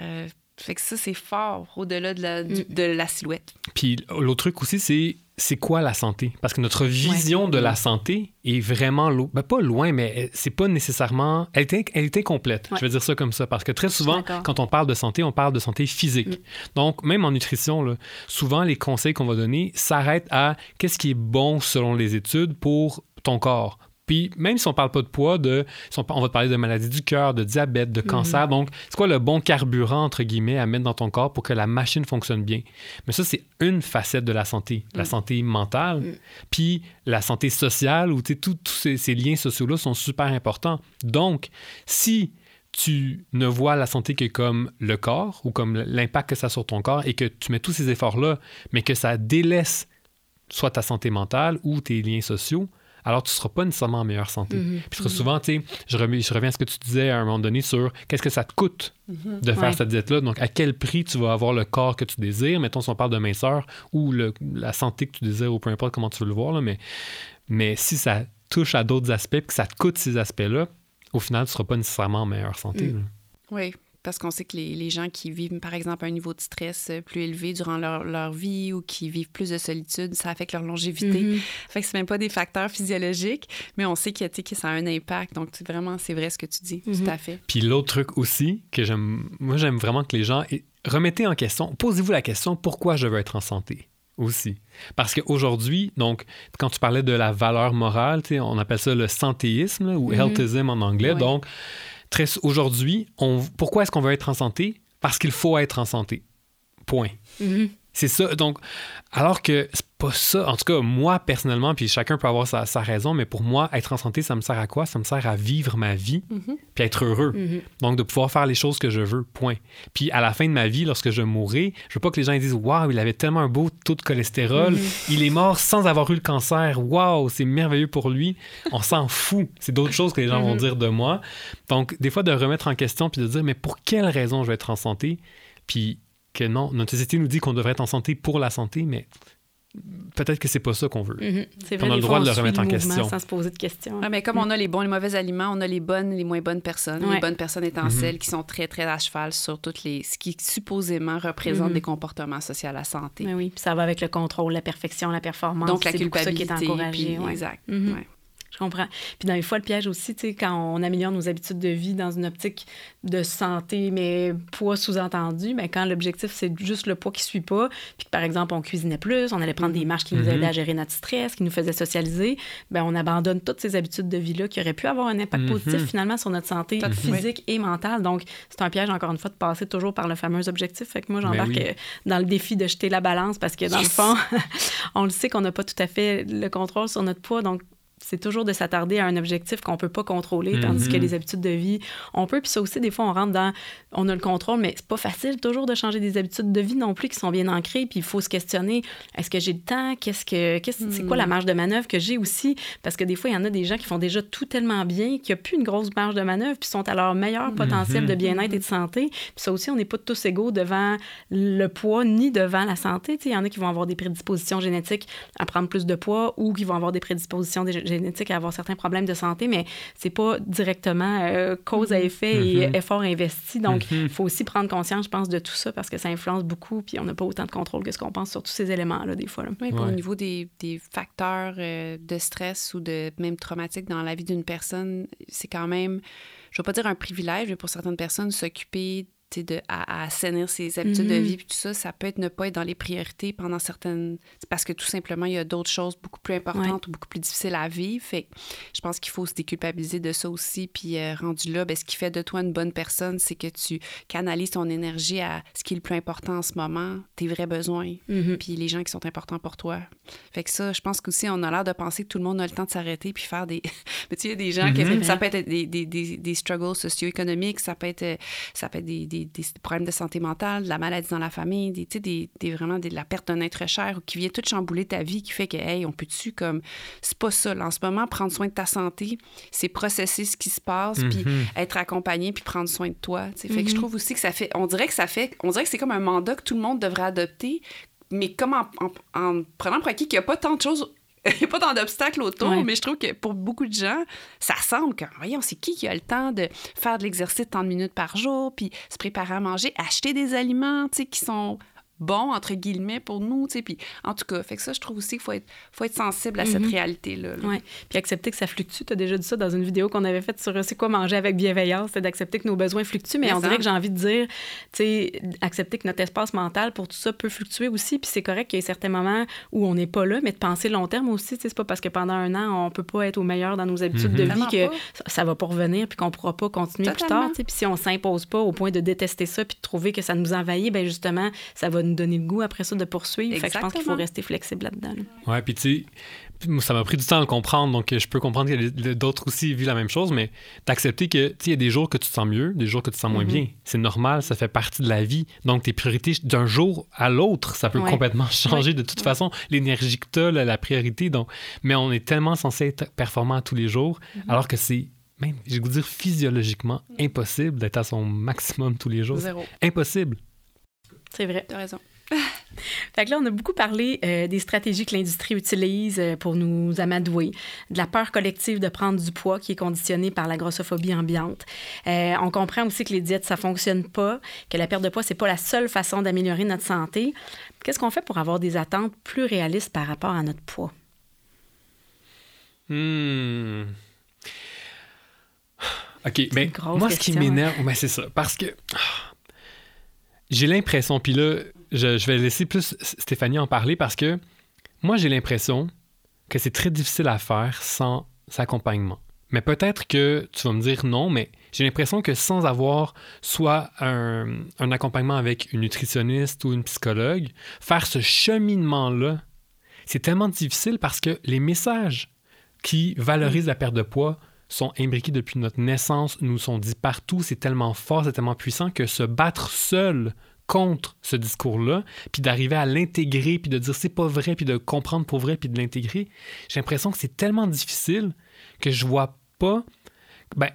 Euh, fait que ça, c'est fort au-delà de la, mm. de la silhouette. Puis l'autre truc aussi, c'est c'est quoi la santé? Parce que notre vision de la santé est vraiment loin. Ben, pas loin, mais c'est pas nécessairement. Elle est, elle est incomplète. Je vais dire ça comme ça. Parce que très souvent, quand on parle de santé, on parle de santé physique. Mm. Donc, même en nutrition, là, souvent, les conseils qu'on va donner s'arrêtent à qu'est-ce qui est bon selon les études pour ton corps. Puis même si on parle pas de poids, de, on va te parler de maladie du cœur, de diabète, de cancer. Mhm. Donc, c'est quoi le bon carburant, entre guillemets, à mettre dans ton corps pour que la machine fonctionne bien? Mais ça, c'est une facette de la santé. La mm. santé mentale, mm. puis la santé sociale, où tous ces, ces liens sociaux-là sont super importants. Donc, si tu ne vois la santé que comme le corps ou comme l'impact que ça a sur ton corps et que tu mets tous ces efforts-là, mais que ça délaisse soit ta santé mentale ou tes liens sociaux, alors tu ne seras pas nécessairement en meilleure santé. Mhm. Puis mhm. souvent, tu sais, je, reviens à ce que tu disais à un moment donné sur qu'est-ce que ça te coûte mhm. de faire cette diète-là. Donc, à quel prix tu vas avoir le corps que tu désires, mettons si on parle de minceur, ou la santé que tu désires, ou peu importe comment tu veux le voir, là, mais, mais si ça touche à d'autres aspects, puis que ça te coûte ces aspects-là, au final, tu ne seras pas nécessairement en meilleure santé. Mm. Oui, parce qu'on sait que les, les, gens qui vivent, par exemple, un niveau de stress euh, plus élevé durant leur, leur vie ou qui vivent plus de solitude, ça affecte leur longévité. Mm-hmm. Fait que c'est même pas des facteurs physiologiques, mais on sait que, que ça a un impact. Donc, vraiment, c'est vrai ce que tu dis, tout mm-hmm. à fait. Puis l'autre truc aussi, que j'aime, moi, j'aime vraiment que les gens remettez en question, posez-vous la question pourquoi je veux être en santé aussi? Parce qu'aujourd'hui, donc, quand tu parlais de la valeur morale, on appelle ça le santéisme ou mm-hmm. healthism en anglais. Donc, aujourd'hui, pourquoi est-ce qu'on veut être en santé? Parce qu'il faut être en santé. Point. Mm-hmm. C'est ça. Donc, alors que c'est pas ça. En tout cas, moi, personnellement, puis chacun peut avoir sa, raison, mais pour moi, être en santé, ça me sert à quoi? Ça me sert à vivre ma vie, mm-hmm. puis être heureux. Mm-hmm. Donc, de pouvoir faire les choses que je veux, point. Puis, à la fin de ma vie, lorsque je mourrai, je veux pas que les gens disent Waouh, il avait tellement un beau taux de cholestérol, Mm-hmm. il est mort sans avoir eu le cancer. Waouh, c'est merveilleux pour lui. On s'en fout. C'est d'autres choses que les gens vont dire de moi. Donc, des fois, de remettre en question, puis de dire Mais pour quelle raison je vais être en santé? Puis, que non, notre société nous dit qu'on devrait être en santé pour la santé, mais peut-être que c'est pas ça qu'on veut. Mhm. C'est On a le droit de le remettre en question. Sans se poser de questions. Ouais, mais comme on a les bons et les mauvais aliments, on a les bonnes et les moins bonnes personnes. Ouais. Les bonnes personnes étant Mhm. celles qui sont très, très à cheval sur toutes les... ce qui supposément représente Mhm. des comportements sociaux à la santé. Mais oui, puis ça va avec le contrôle, la perfection, la performance. Donc, la ça qui culpabilité. est encouragé. puis- ouais. Exact. Je comprends. Puis dans les fois, le piège aussi, tu sais, quand on améliore nos habitudes de vie dans une optique de santé, mais poids sous-entendu, mais quand l'objectif, c'est juste le poids qui suit pas, puis que, par exemple, on cuisinait plus, on allait prendre des marches qui nous Mhm. aidaient à gérer notre stress, qui nous faisaient socialiser, ben on abandonne toutes ces habitudes de vie-là qui auraient pu avoir un impact Mhm. positif, finalement, sur notre santé physique et mentale. Donc, c'est un piège, encore une fois, de passer toujours par le fameux objectif. Fait que moi, j'embarque oui. euh, dans le défi de jeter la balance parce que, dans Yes! le fond, on le sait qu'on n'a pas tout à fait le contrôle sur notre poids. Donc, c'est toujours de s'attarder à un objectif qu'on peut pas contrôler, tandis que Mhm. les habitudes de vie, on peut. Puis ça aussi, des fois, on rentre dans, on a le contrôle, mais c'est pas facile toujours de changer des habitudes de vie non plus qui sont bien ancrées. Puis il faut se questionner, est-ce que j'ai le temps? Qu'est-ce que, qu'est-ce, c'est quoi la marge de manœuvre que j'ai aussi? Parce que des fois, il y en a des gens qui font déjà tout tellement bien qu'il n'y a plus une grosse marge de manœuvre, puis sont à leur meilleur potentiel de bien-être et de santé. Puis ça aussi, on n'est pas tous égaux devant le poids ni devant la santé. Tu sais, Il y en a qui vont avoir des prédispositions génétiques à prendre plus de poids ou qui vont avoir des prédispositions génétiques à avoir certains problèmes de santé, mais c'est pas directement euh, cause à effet et Mhm. effort investi. Donc, il Mhm. faut aussi prendre conscience, je pense, de tout ça parce que ça influence beaucoup, puis on n'a pas autant de contrôle que ce qu'on pense sur tous ces éléments-là, des fois. là. Oui, au niveau des, des facteurs euh, de stress ou de même traumatiques dans la vie d'une personne, c'est quand même, je ne vais pas dire un privilège, mais pour certaines personnes, s'occuper de, à, à assainir ses habitudes de Mhm. vie, puis tout ça, ça peut être ne pas être dans les priorités pendant certaines... c'est parce que tout simplement, il y a d'autres choses beaucoup plus importantes ou beaucoup plus difficiles à vivre. Fait je pense qu'il faut se déculpabiliser de ça aussi, puis euh, rendu là, ben, ce qui fait de toi une bonne personne, c'est que tu canalises ton énergie à ce qui est le plus important en ce moment, tes vrais besoins, Mhm. puis les gens qui sont importants pour toi. Fait que ça, je pense qu'aussi, on a l'air de penser que tout le monde a le temps de s'arrêter puis faire des... Mais tu sais, il y a des gens Mhm. qui... Ça peut être des, des, des, des struggles socio-économiques, ça peut être, ça peut être des, des, des problèmes de santé mentale, de la maladie dans la famille, des, tu sais, des, des, vraiment de la perte d'un être cher ou qui vient tout chambouler ta vie, qui fait que, hey, on peut-tu comme... C'est pas ça, là. En ce moment, prendre soin de ta santé, c'est processer ce qui se passe, puis Mhm. être accompagné, puis prendre soin de toi. tu sais. Fait que je Mhm. trouve aussi que ça fait... On dirait que ça fait... On dirait que c'est comme un mandat que tout le monde devrait adopter, mais comme en, en- en prenant pour acquis qu'il n'y a pas tant de choses, il n'y a pas tant d'obstacles autour, Ouais. mais je trouve que pour beaucoup de gens, ça semble que, voyons, c'est qui qui a le temps de faire de l'exercice tant de minutes par jour, puis se préparer à manger, acheter des aliments, tu sais, qui sont bons, entre guillemets, pour nous, tu sais, puis en tout cas, fait que ça, je trouve aussi qu'il faut être, faut être sensible à cette Mhm. réalité-là. là. Ouais. Puis accepter que ça fluctue. Tu as déjà dit ça dans une vidéo qu'on avait faite sur euh, c'est quoi manger avec bienveillance, c'est d'accepter que nos besoins fluctuent. Mais Mais on ça. dirait que j'ai envie de dire, tu sais, accepter que notre espace mental pour tout ça peut fluctuer aussi. Puis c'est correct qu'il y ait certains moments où on n'est pas là, mais de penser long terme aussi. Tu sais, c'est pas parce que pendant un an, on peut pas être au meilleur dans nos habitudes Mhm. de vie Tellement que pas. ça, va pas revenir puis qu'on pourra pas continuer plus Totalement. tard. tu sais. Puis si on s'impose pas au point de détester ça puis de trouver que ça nous envahit, ben justement, ça va nous donner le goût après ça de poursuivre. Fait que je pense qu'il faut rester flexible là-dedans. là. Ouais, puis tu sais, ça m'a pris du temps à le comprendre, donc euh, je peux comprendre que d'autres aussi vivent la même chose, mais d'accepter que, tu sais, il y a des jours que tu te sens mieux, des jours que tu te sens moins Mhm. bien. C'est normal, ça fait partie de la vie. Donc, tes priorités d'un jour à l'autre, ça peut Ouais. complètement changer de toute façon. L'énergie que tu as, la, la priorité, donc. Mais on est tellement censé être performant tous les jours, Mhm. alors que c'est même, je vais vous dire, physiologiquement impossible d'être à son maximum tous les jours. Zéro. Impossible. C'est vrai. T'as raison. Fait que là, on a beaucoup parlé euh, des stratégies que l'industrie utilise euh, pour nous amadouer, de la peur collective de prendre du poids qui est conditionnée par la grossophobie ambiante. Euh, on comprend aussi que les diètes, ça fonctionne pas, que la perte de poids, c'est pas la seule façon d'améliorer notre santé. Qu'est-ce qu'on fait pour avoir des attentes plus réalistes par rapport à notre poids? Hmm. OK, mais grosse moi, ce qui hein. m'énerve, ben, c'est ça, parce que ah, j'ai l'impression, puis là, je, vais laisser plus Stéphanie en parler parce que moi, j'ai l'impression que c'est très difficile à faire sans accompagnement. Mais peut-être que tu vas me dire non, mais j'ai l'impression que sans avoir soit un, accompagnement avec une nutritionniste ou une psychologue, faire ce cheminement-là, c'est tellement difficile parce que les messages qui valorisent la perte de poids sont imbriqués depuis notre naissance, nous sont dits partout, c'est tellement fort, c'est tellement puissant que se battre seul contre ce discours-là, puis d'arriver à l'intégrer, puis de dire c'est pas vrai, puis de comprendre pour vrai, puis de l'intégrer, j'ai l'impression que c'est tellement difficile que je vois pas. Ben,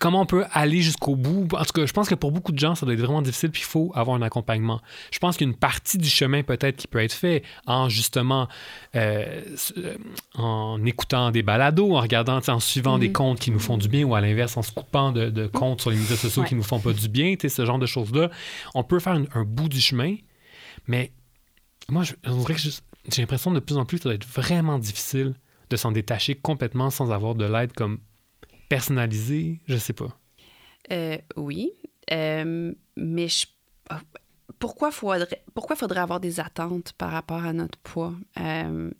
comment on peut aller jusqu'au bout? En tout cas, je pense que pour beaucoup de gens, ça doit être vraiment difficile, puis il faut avoir un accompagnement. Je pense qu'une partie du chemin peut-être qui peut être fait en justement euh, en écoutant des balados, en regardant, en suivant des mhm. comptes qui nous font du bien, ou à l'inverse, en se coupant de, comptes sur les médias sociaux qui qui nous font pas du bien, ce genre de choses-là. On peut faire un bout du chemin, mais moi, je, que j'ai l'impression de plus en plus que ça doit être vraiment difficile de s'en détacher complètement sans avoir de l'aide comme personnalisé, je sais pas. Euh, oui, euh, mais je, pourquoi faudrait, pourquoi faudrait avoir des attentes par rapport à notre poids? Euh,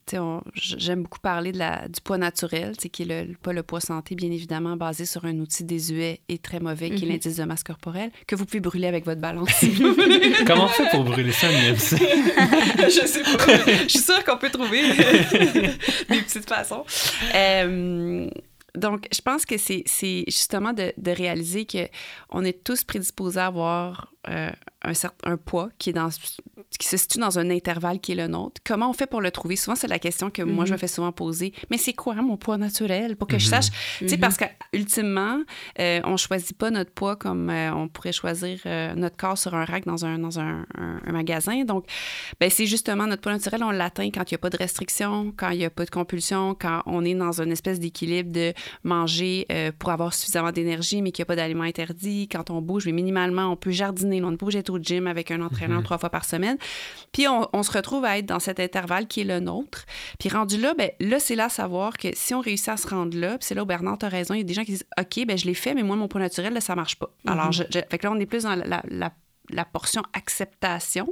J'aime beaucoup parler de la, du poids naturel, qui est le, pas le poids santé, bien évidemment, basé sur un outil désuet et très mauvais, qui est mhm. l'indice de masse corporelle, que vous pouvez brûler avec votre balance. Comment on fait pour brûler ça, Je sais pas. Je suis sûre qu'on peut trouver des petites façons. Donc, je pense que c'est justement de, de réaliser qu'on est tous prédisposés à avoir euh, un, certain, un poids qui, est dans, qui se situe dans un intervalle qui est le nôtre. Comment on fait pour le trouver? Souvent, c'est la question que moi, je me mhm. fais souvent poser. Mais c'est quoi mon poids naturel? Pour que je mhm. sache. Tu sais, parce qu'ultimement, euh, on ne choisit pas notre poids comme euh, on pourrait choisir notre corps sur un rack dans un, dans un, un, magasin. Donc, ben, c'est justement notre poids naturel, on l'atteint quand il n'y a pas de restriction, quand il n'y a pas de compulsion, quand on est dans une espèce d'équilibre de manger pour avoir suffisamment d'énergie, mais qu'il n'y a pas d'aliments interdits, quand on bouge, mais minimalement, on peut jardiner on n'est pas obligé d'être au gym avec un entraîneur mhm. trois fois par semaine. Puis on, se retrouve à être dans cet intervalle qui est le nôtre. Puis rendu là, ben là, c'est là à savoir que si on réussit à se rendre là, puis c'est là où Bernard a raison, il y a des gens qui disent OK, ben je l'ai fait, mais moi, mon poids naturel, là, ça marche pas. Mhm. Alors, je, fait que là, on est plus dans la, portion acceptation.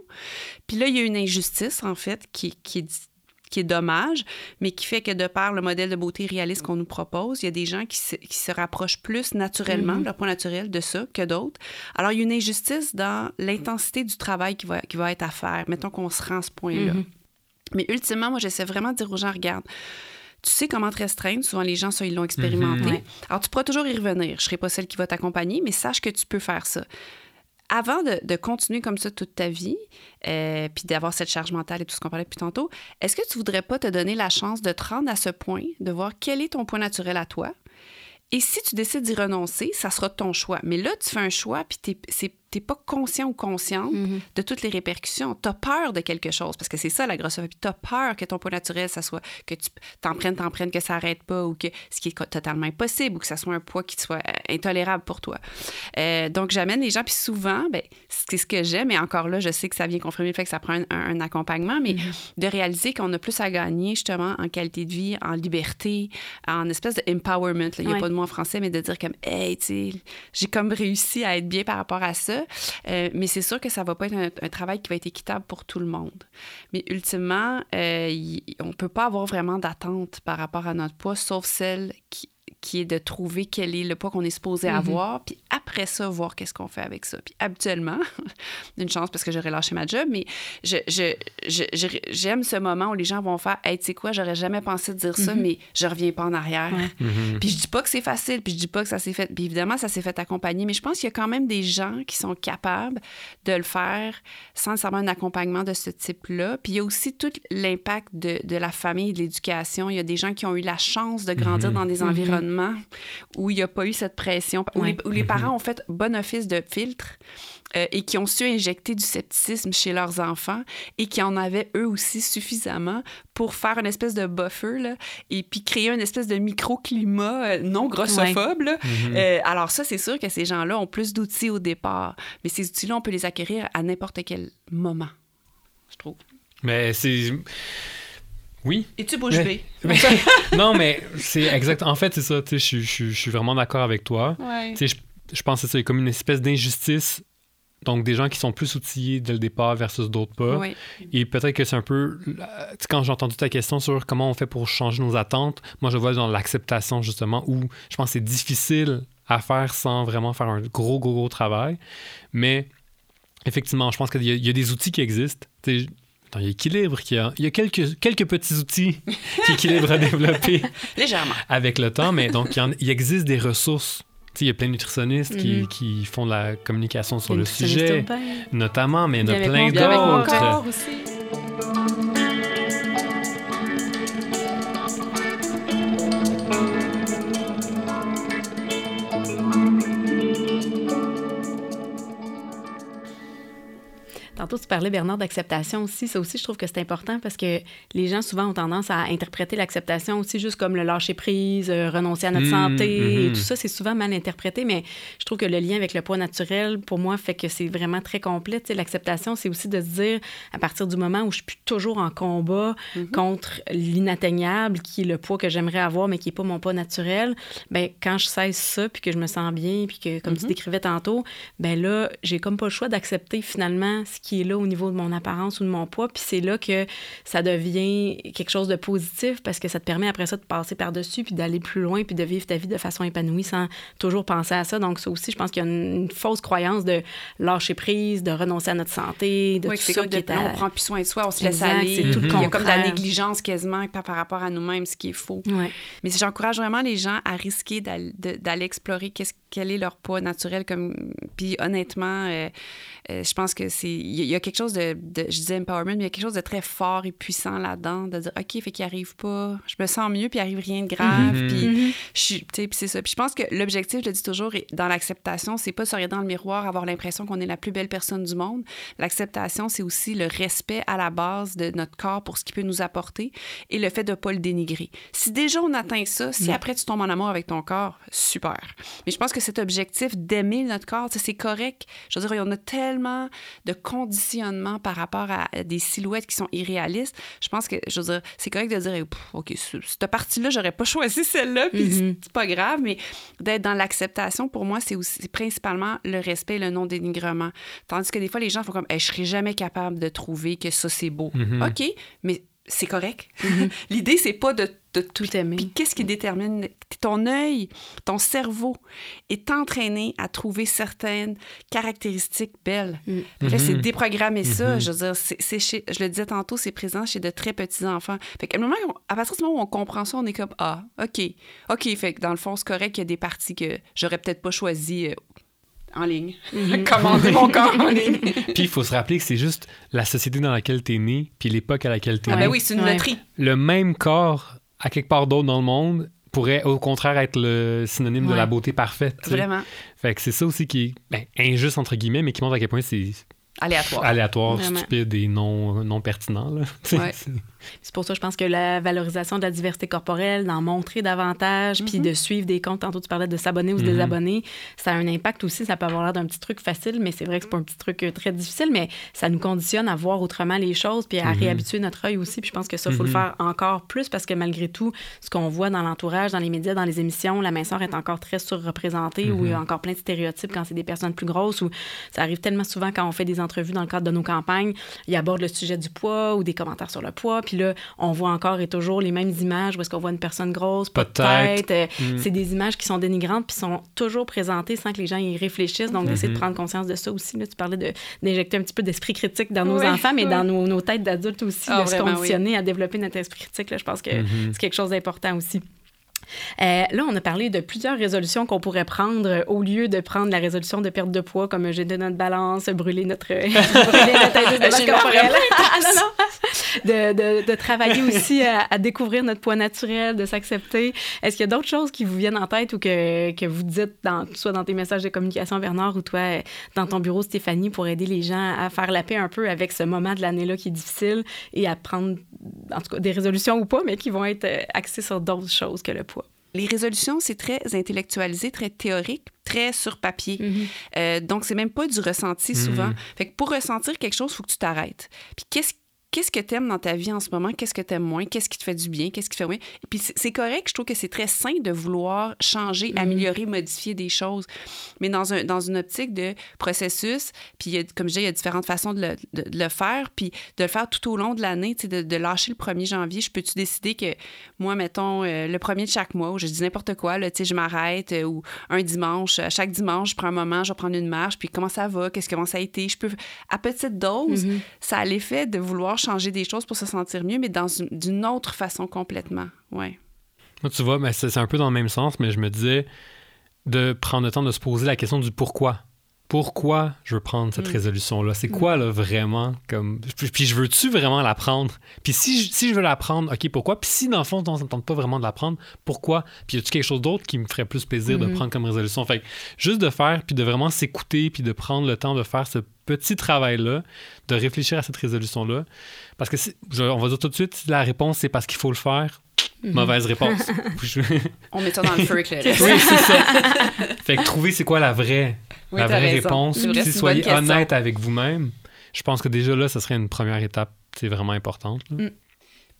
Puis là, il y a une injustice, en fait, qui, qui est qui est dommage, mais qui fait que de par le modèle de beauté réaliste qu'on nous propose, il y a des gens qui se, qui se rapprochent plus naturellement, mm-hmm. leur point naturel, de ça que d'autres. Alors, il y a une injustice dans l'intensité du travail qui va, qui va être à faire. Mettons qu'on se rend à ce point-là. Mm-hmm. Mais ultimement, moi, j'essaie vraiment de dire aux gens, regarde, tu sais comment te restreindre. Souvent, les gens, ça, ils l'ont expérimenté. Mm-hmm. Alors, tu pourras toujours y revenir. Je ne serai pas celle qui va t'accompagner, mais sache que tu peux faire ça avant de, continuer comme ça toute ta vie, euh, puis d'avoir cette charge mentale et tout ce qu'on parlait depuis tantôt, est-ce que tu voudrais pas te donner la chance de te rendre à ce point, de voir quel est ton point naturel à toi? Et si tu décides d'y renoncer, ça sera ton choix. Mais là, tu fais un choix, puis c'est t'es pas conscient ou consciente mm-hmm. de toutes les répercussions. Tu as peur de quelque chose, parce que c'est ça la grossophobie. Tu as peur que ton poids naturel, ça soit que tu t'en prennes, t'en prennes, que ça arrête pas, ou que ce qui est totalement impossible, ou que ça soit un poids qui soit euh, intolérable pour toi. Euh, donc, j'amène les gens, puis souvent, ben, c'est ce que j'aime, mais encore là, je sais que ça vient confirmer le fait que ça prend un, accompagnement, mais mm-hmm. de réaliser qu'on a plus à gagner, justement, en qualité de vie, en liberté, en espèce de empowerment. Il n'y a pas de mot en français, mais de dire comme, hey, tu sais, j'ai comme réussi à être bien par rapport à ça. Euh, mais c'est sûr que ça va pas être un, travail qui va être équitable pour tout le monde. Mais ultimement, euh, on peut pas avoir vraiment d'attente par rapport à notre poids, sauf celle qui, qui est de trouver quel est le poids qu'on est supposé mhm. avoir, puis après ça, voir qu'est-ce qu'on fait avec ça. Puis habituellement, une chance parce que j'aurais lâché ma job, mais j'aime je, je, ce moment où les gens vont faire Hey, tu sais quoi, j'aurais jamais pensé de dire ça, mhm. mais je reviens pas en arrière. Mhm. Puis je dis pas que c'est facile, puis je dis pas que ça s'est fait. Puis évidemment, ça s'est fait accompagner, mais je pense qu'il y a quand même des gens qui sont capables de le faire sans nécessairement un accompagnement de ce type-là. Puis il y a aussi tout l'impact de, de la famille, de l'éducation. Il y a des gens qui ont eu la chance de grandir dans des environnements où il n'y a pas eu cette pression, où, les, mm-hmm. parents ont fait bon office de filtre euh, et qui ont su injecter du scepticisme chez leurs enfants et qui en avaient eux aussi suffisamment pour faire une espèce de buffer là, et puis créer une espèce de microclimat euh, non grossophobe. Mm-hmm. Euh, alors ça, c'est sûr que ces gens-là ont plus d'outils au départ, mais ces outils-là, on peut les acquérir à n'importe quel moment, je trouve. Mais c'est oui. Et tu bouges mais, non, mais c'est exact. En fait, c'est ça. Je, suis vraiment d'accord avec toi. Je, je pense que c'est comme une espèce d'injustice Donc, des gens qui sont plus outillés dès le départ versus d'autres pas. Et peut-être que c'est un peu. Quand j'ai entendu ta question sur comment on fait pour changer nos attentes, moi, je vois dans l'acceptation, justement, où je pense que c'est difficile à faire sans vraiment faire un gros, gros, gros travail. Mais effectivement, je pense qu'il y, a- il y a des outils qui existent. Sais, attends, il y a équilibre, qui a, il y a quelques, quelques petits outils qui équilibrent à développer Légèrement. avec le temps, mais donc il, y en- il existe des ressources. Tu sais, il y a plein de nutritionnistes qui, Mhm. qui font de la communication sur le sujet, notamment, mais il y en a plein d'autres. Tantôt, tu parlais, Bernard, d'acceptation aussi. Ça aussi, je trouve que c'est important parce que les gens, souvent, ont tendance à interpréter l'acceptation aussi juste comme le lâcher-prise, euh, renoncer à notre Mhm, santé. Et tout ça, c'est souvent mal interprété, mais je trouve que le lien avec le poids naturel, pour moi, fait que c'est vraiment très complet. L'acceptation, c'est aussi de se dire, à partir du moment où je suis plus toujours en combat Mhm. contre l'inatteignable, qui est le poids que j'aimerais avoir, mais qui n'est pas mon poids naturel, ben quand je cesse ça, puis que je me sens bien, puis que, comme tu décrivais tantôt, ben là, j'ai comme pas le choix d'accepter finalement ce qui est là au niveau de mon apparence ou de mon poids. Puis c'est là que ça devient quelque chose de positif parce que ça te permet après ça de passer par-dessus puis d'aller plus loin puis de vivre ta vie de façon épanouie sans toujours penser à ça. Donc ça aussi, je pense qu'il y a une, une fausse croyance de lâcher prise, de renoncer à notre santé, de Oui, tout ça comme qui de, est à... on prend plus soin de soi, on se laisse Exact, aller. c'est tout le Il y a comme de la négligence quasiment par, par rapport à nous-mêmes, ce qui est faux. Ouais. Mais j'encourage vraiment les gens à risquer d'aller explorer qu'est-ce, quel est leur poids naturel. Comme... Puis honnêtement, euh, euh, je pense que c'est. Il y, y a quelque chose de, de- Je disais empowerment, mais il y a quelque chose de très fort et puissant là-dedans, de dire OK, fait qu'il arrive pas. Je me sens mieux, puis il arrive rien de grave. Mhm. Puis Mhm. je suis. Puis c'est ça. Puis je pense que l'objectif, je le dis toujours, dans l'acceptation, c'est pas se regarder dans le miroir, avoir l'impression qu'on est la plus belle personne du monde. L'acceptation, c'est aussi le respect à la base de notre corps pour ce qu'il peut nous apporter et le fait de ne pas le dénigrer. Si déjà on atteint ça, si après tu tombes en amour avec ton corps, super. Mais je pense que cet objectif d'aimer notre corps, c'est correct. Je veux dire, on a tellement de conditionnement par rapport à des silhouettes qui sont irréalistes. Je pense que, je veux dire, c'est correct de dire, OK, ce- cette partie-là, j'aurais pas choisi celle-là, puis Mhm. c'est pas grave, mais d'être dans l'acceptation, pour moi, c'est aussi principalement le respect et le non-dénigrement. Tandis que des fois, les gens font comme, Eh, je serais jamais capable de trouver que ça, c'est beau. Mhm. OK, mais c'est correct. L'idée, c'est pas de, de Tout aimer. Puis qu'est-ce qui détermine ton œil, ton cerveau est entraîné à trouver certaines caractéristiques belles. Mm. Là, c'est Mhm. déprogrammer ça. Mhm. Je veux dire, c'est chez, je le disais tantôt, c'est présent chez de très petits enfants. Fait qu'à un moment, à partir du moment où on comprend ça, on est comme ah, ok, ok. Fait que dans le fond, c'est correct qu'il y a des parties que j'aurais peut-être pas choisies euh, en ligne. Mhm. Commander mon corps en ligne? Puis il faut se rappeler que c'est juste la société dans laquelle tu es né, puis l'époque à laquelle tu es Ah né. ben oui, c'est une Ouais. loterie. Le même corps à quelque part d'autre dans le monde pourrait au contraire être le synonyme de la beauté parfaite. Vraiment Fait que c'est ça aussi qui est ben, injuste entre guillemets, mais qui montre à quel point c'est aléatoire. aléatoire, Vraiment. stupide et non, non pertinent. Là. Ouais. C'est- pour ça, je pense que la valorisation de la diversité corporelle, d'en montrer davantage, puis de suivre des comptes, tantôt tu parlais de s'abonner ou se Mhm. désabonner, ça a un impact aussi. Ça peut avoir l'air d'un petit truc facile, mais c'est vrai que c'est pas un petit truc euh, très difficile, mais ça nous conditionne à voir autrement les choses, puis à Mhm. réhabituer notre œil aussi. Puis je pense que ça, il faut le Mhm. faire encore plus parce que malgré tout, ce qu'on voit dans l'entourage, dans les médias, dans les émissions, la minceur est encore très surreprésentée ou il y a encore plein de stéréotypes quand c'est des personnes plus grosses ou ça arrive tellement souvent quand on fait des entrevues dans le cadre de nos campagnes, ils abordent le sujet du poids ou des commentaires sur le poids, puis là, on voit encore et toujours les mêmes images où est-ce qu'on voit une personne grosse, pas de tête. euh, Mm. C'est des images qui sont dénigrantes puis sont toujours présentées sans que les gens y réfléchissent. Donc, d'essayer Mhm. de prendre conscience de ça aussi. Là, tu parlais de- d'injecter un petit peu d'esprit critique dans nos Oui, enfants, mais oui. dans nos, nos têtes d'adultes aussi, Ah, de se conditionner à développer notre esprit critique. Là, je pense que Mhm. c'est quelque chose d'important aussi. Euh, là, on a parlé de plusieurs résolutions qu'on pourrait prendre euh, au lieu de prendre la résolution de perte de poids, comme j'ai de notre balance, brûler notre, brûler notre indice de non, non. De, de- de travailler aussi à, à découvrir notre poids naturel, de s'accepter. Est-ce qu'il y a d'autres choses qui vous viennent en tête ou que, que vous dites, dans, soit dans tes messages de communication, Bernard, ou toi, euh, dans ton bureau, Stéphanie, pour aider les gens à faire la paix un peu avec ce moment de l'année-là qui est difficile et à prendre, en tout cas, des résolutions ou pas, mais qui vont être euh, axées sur d'autres choses que le poids? Les résolutions, c'est très intellectualisé, très théorique, très sur papier. Mhm. Euh, donc, c'est même pas du ressenti souvent. Fait que pour ressentir quelque chose, il faut que tu t'arrêtes. Puis qu'est-ce qu'est-ce que tu aimes dans ta vie en ce moment, qu'est-ce que tu aimes moins, qu'est-ce qui te fait du bien, qu'est-ce qui te fait moins? Et puis c'est correct, je trouve que c'est très sain de vouloir changer, mm-hmm. améliorer, modifier des choses, mais dans, un, dans une optique de processus, puis comme je disais, il y a différentes façons de le, de, le, faire, puis de le faire tout au long de l'année, de, de lâcher le 1er janvier. Je peux-tu décider que moi, mettons, euh, le premier de chaque mois, où je dis n'importe quoi, là, je m'arrête, euh, ou un dimanche, chaque dimanche, je prends un moment, je vais prendre une marche, puis comment ça va, qu'est-ce comment ça a été? Je peux, à petite dose, mm-hmm. ça a l'effet de vouloir changer des choses pour se sentir mieux, mais dans d'une autre façon complètement. Ouais. Moi, tu vois, c'est un peu dans le même sens, mais je me disais de prendre le temps de se poser la question du pourquoi pourquoi je veux prendre cette mm. résolution-là? C'est quoi, là, vraiment? Comme... Puis, je veux-tu vraiment la prendre? Puis si je, si je veux la prendre, OK, pourquoi? Puis si, dans le fond, on ne tente pas vraiment de la prendre, pourquoi? Puis y a-tu quelque chose d'autre qui me ferait plus plaisir de mm-hmm. prendre comme résolution? Fait juste de faire, puis de vraiment s'écouter, puis de prendre le temps de faire ce petit travail-là, de réfléchir à cette résolution-là. Parce que, on va dire tout de suite, la réponse, c'est parce qu'il faut le faire. Mhm. Mauvaise réponse. On met ça dans le feu le Oui, c'est ça. fait que trouver c'est quoi la vraie, la vraie réponse. Si soyez honnête avec vous-même, je pense que déjà là, ce serait une première étape, c'est vraiment importante. Mm.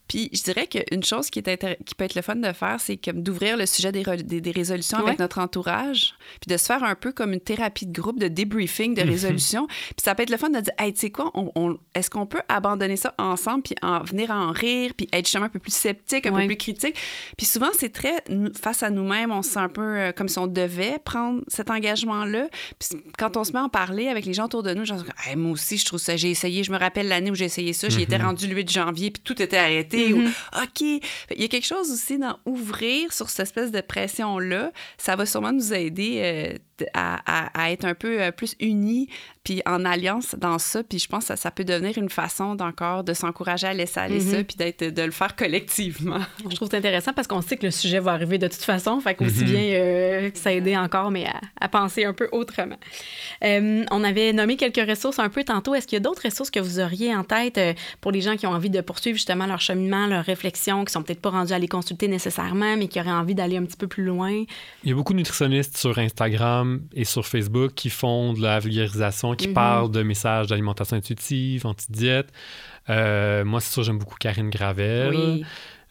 Puis je dirais qu'une chose qui, est qui peut être le fun de faire, c'est comme d'ouvrir le sujet des, des, résolutions avec notre entourage, puis de se faire un peu comme une thérapie de groupe, de débriefing de mhm. résolution. puis ça peut être le fun de dire, hey, tu sais quoi, on, est-ce qu'on peut abandonner ça ensemble, puis en venir à en rire, puis être justement un peu plus sceptique, un peu plus critique? Puis souvent, c'est très, face à nous-mêmes, on se sent un peu euh, comme si on devait prendre cet engagement-là. Puis quand on se met à en parler avec les gens autour de nous, genre, hey, moi aussi, je trouve ça, j'ai essayé, je me rappelle l'année où j'ai essayé ça, j'y étais mhm. rendu le 8 janvier, puis tout était arrêté Mm-hmm. OK. Il y a quelque chose aussi dans ouvrir sur cette espèce de pression-là. Ça va sûrement nous aider euh, à, être un peu euh, plus unis, puis en alliance dans ça. Puis je pense que ça, ça peut devenir une façon d'encore de s'encourager à laisser aller ça, mm-hmm. puis d'être, de le faire collectivement. Je trouve ça intéressant parce qu'on sait que le sujet va arriver de toute façon. Fait qu'aussi mm-hmm. bien euh, s'aider encore, mais à, penser un peu autrement. Euh, on avait nommé quelques ressources un peu tantôt. Est-ce qu'il y a d'autres ressources que vous auriez en tête pour les gens qui ont envie de poursuivre justement leur cheminement, leur réflexion, qui sont peut-être pas rendus à les consulter nécessairement, mais qui auraient envie d'aller un petit peu plus loin? Il y a beaucoup de nutritionnistes sur Instagram et sur Facebook qui font de la vulgarisation, qui mhm. parlent de messages d'alimentation intuitive, anti-diète. Euh, moi, c'est sûr, j'aime beaucoup Karine Gravel.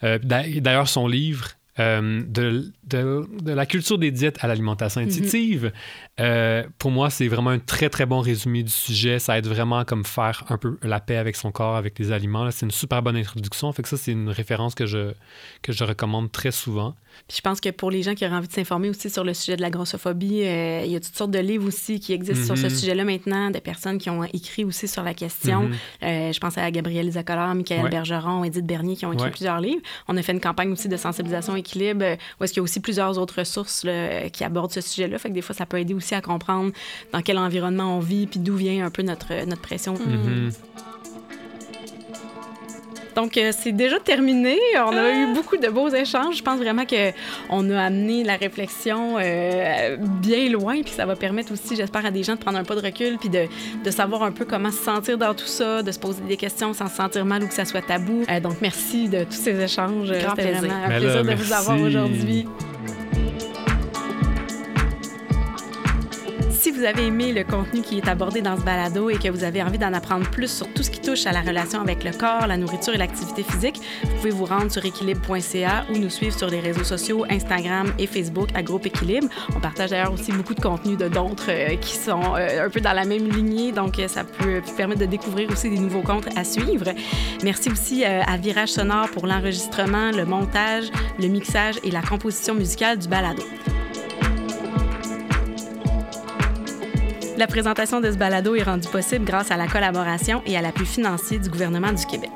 Euh, d'ailleurs, son livre, euh, de, de, la culture des diètes à l'alimentation mhm. intuitive. pour moi, c'est vraiment un très, très bon résumé du sujet. Ça aide vraiment comme faire un peu la paix avec son corps, avec les aliments. C'est une super bonne introduction. Fait que ça, c'est une référence que je, que je recommande très souvent. Puis je pense que pour les gens qui auraient envie de s'informer aussi sur le sujet de la grossophobie, euh, il y a toutes sortes de livres aussi qui existent sur ce mhm. sujet-là maintenant, des personnes qui ont écrit aussi sur la question. Mhm. Euh, je pense à Gabrielle Zacolard, Michael Bergeron, Edith Bernier qui ont écrit plusieurs livres. On a fait une campagne aussi de sensibilisation équilibre euh, où est-ce qu'il y a aussi plusieurs autres ressources qui abordent ce sujet-là. Fait que des fois, ça peut aider aussi à comprendre dans quel environnement on vit puis d'où vient un peu notre, notre pression. Mhm. Donc, euh, c'est déjà terminé. On a eu beaucoup de beaux échanges. Je pense vraiment qu'on a amené la réflexion euh, bien loin, puis ça va permettre aussi, j'espère, à des gens de prendre un pas de recul, puis de, de, savoir un peu comment se sentir dans tout ça, de se poser des questions sans se sentir mal ou que ça soit tabou. Euh, donc, merci de tous ces échanges. C'était vraiment un plaisir de vous avoir aujourd'hui. Si vous avez aimé le contenu qui est abordé dans ce balado et que vous avez envie d'en apprendre plus sur tout ce qui touche à la relation avec le corps, la nourriture et l'activité physique, vous pouvez vous rendre sur équilibre.ca ou nous suivre sur les réseaux sociaux Instagram et Facebook à Groupe Équilibre. On partage d'ailleurs aussi beaucoup de contenu de d'autres euh, qui sont euh, un peu dans la même lignée, donc euh, ça peut permettre de découvrir aussi des nouveaux comptes à suivre. Merci aussi à Virage Sonore pour l'enregistrement, le montage, le mixage et la composition musicale du balado. La présentation de ce balado est rendue possible grâce à la collaboration et à l'appui financier du gouvernement du Québec.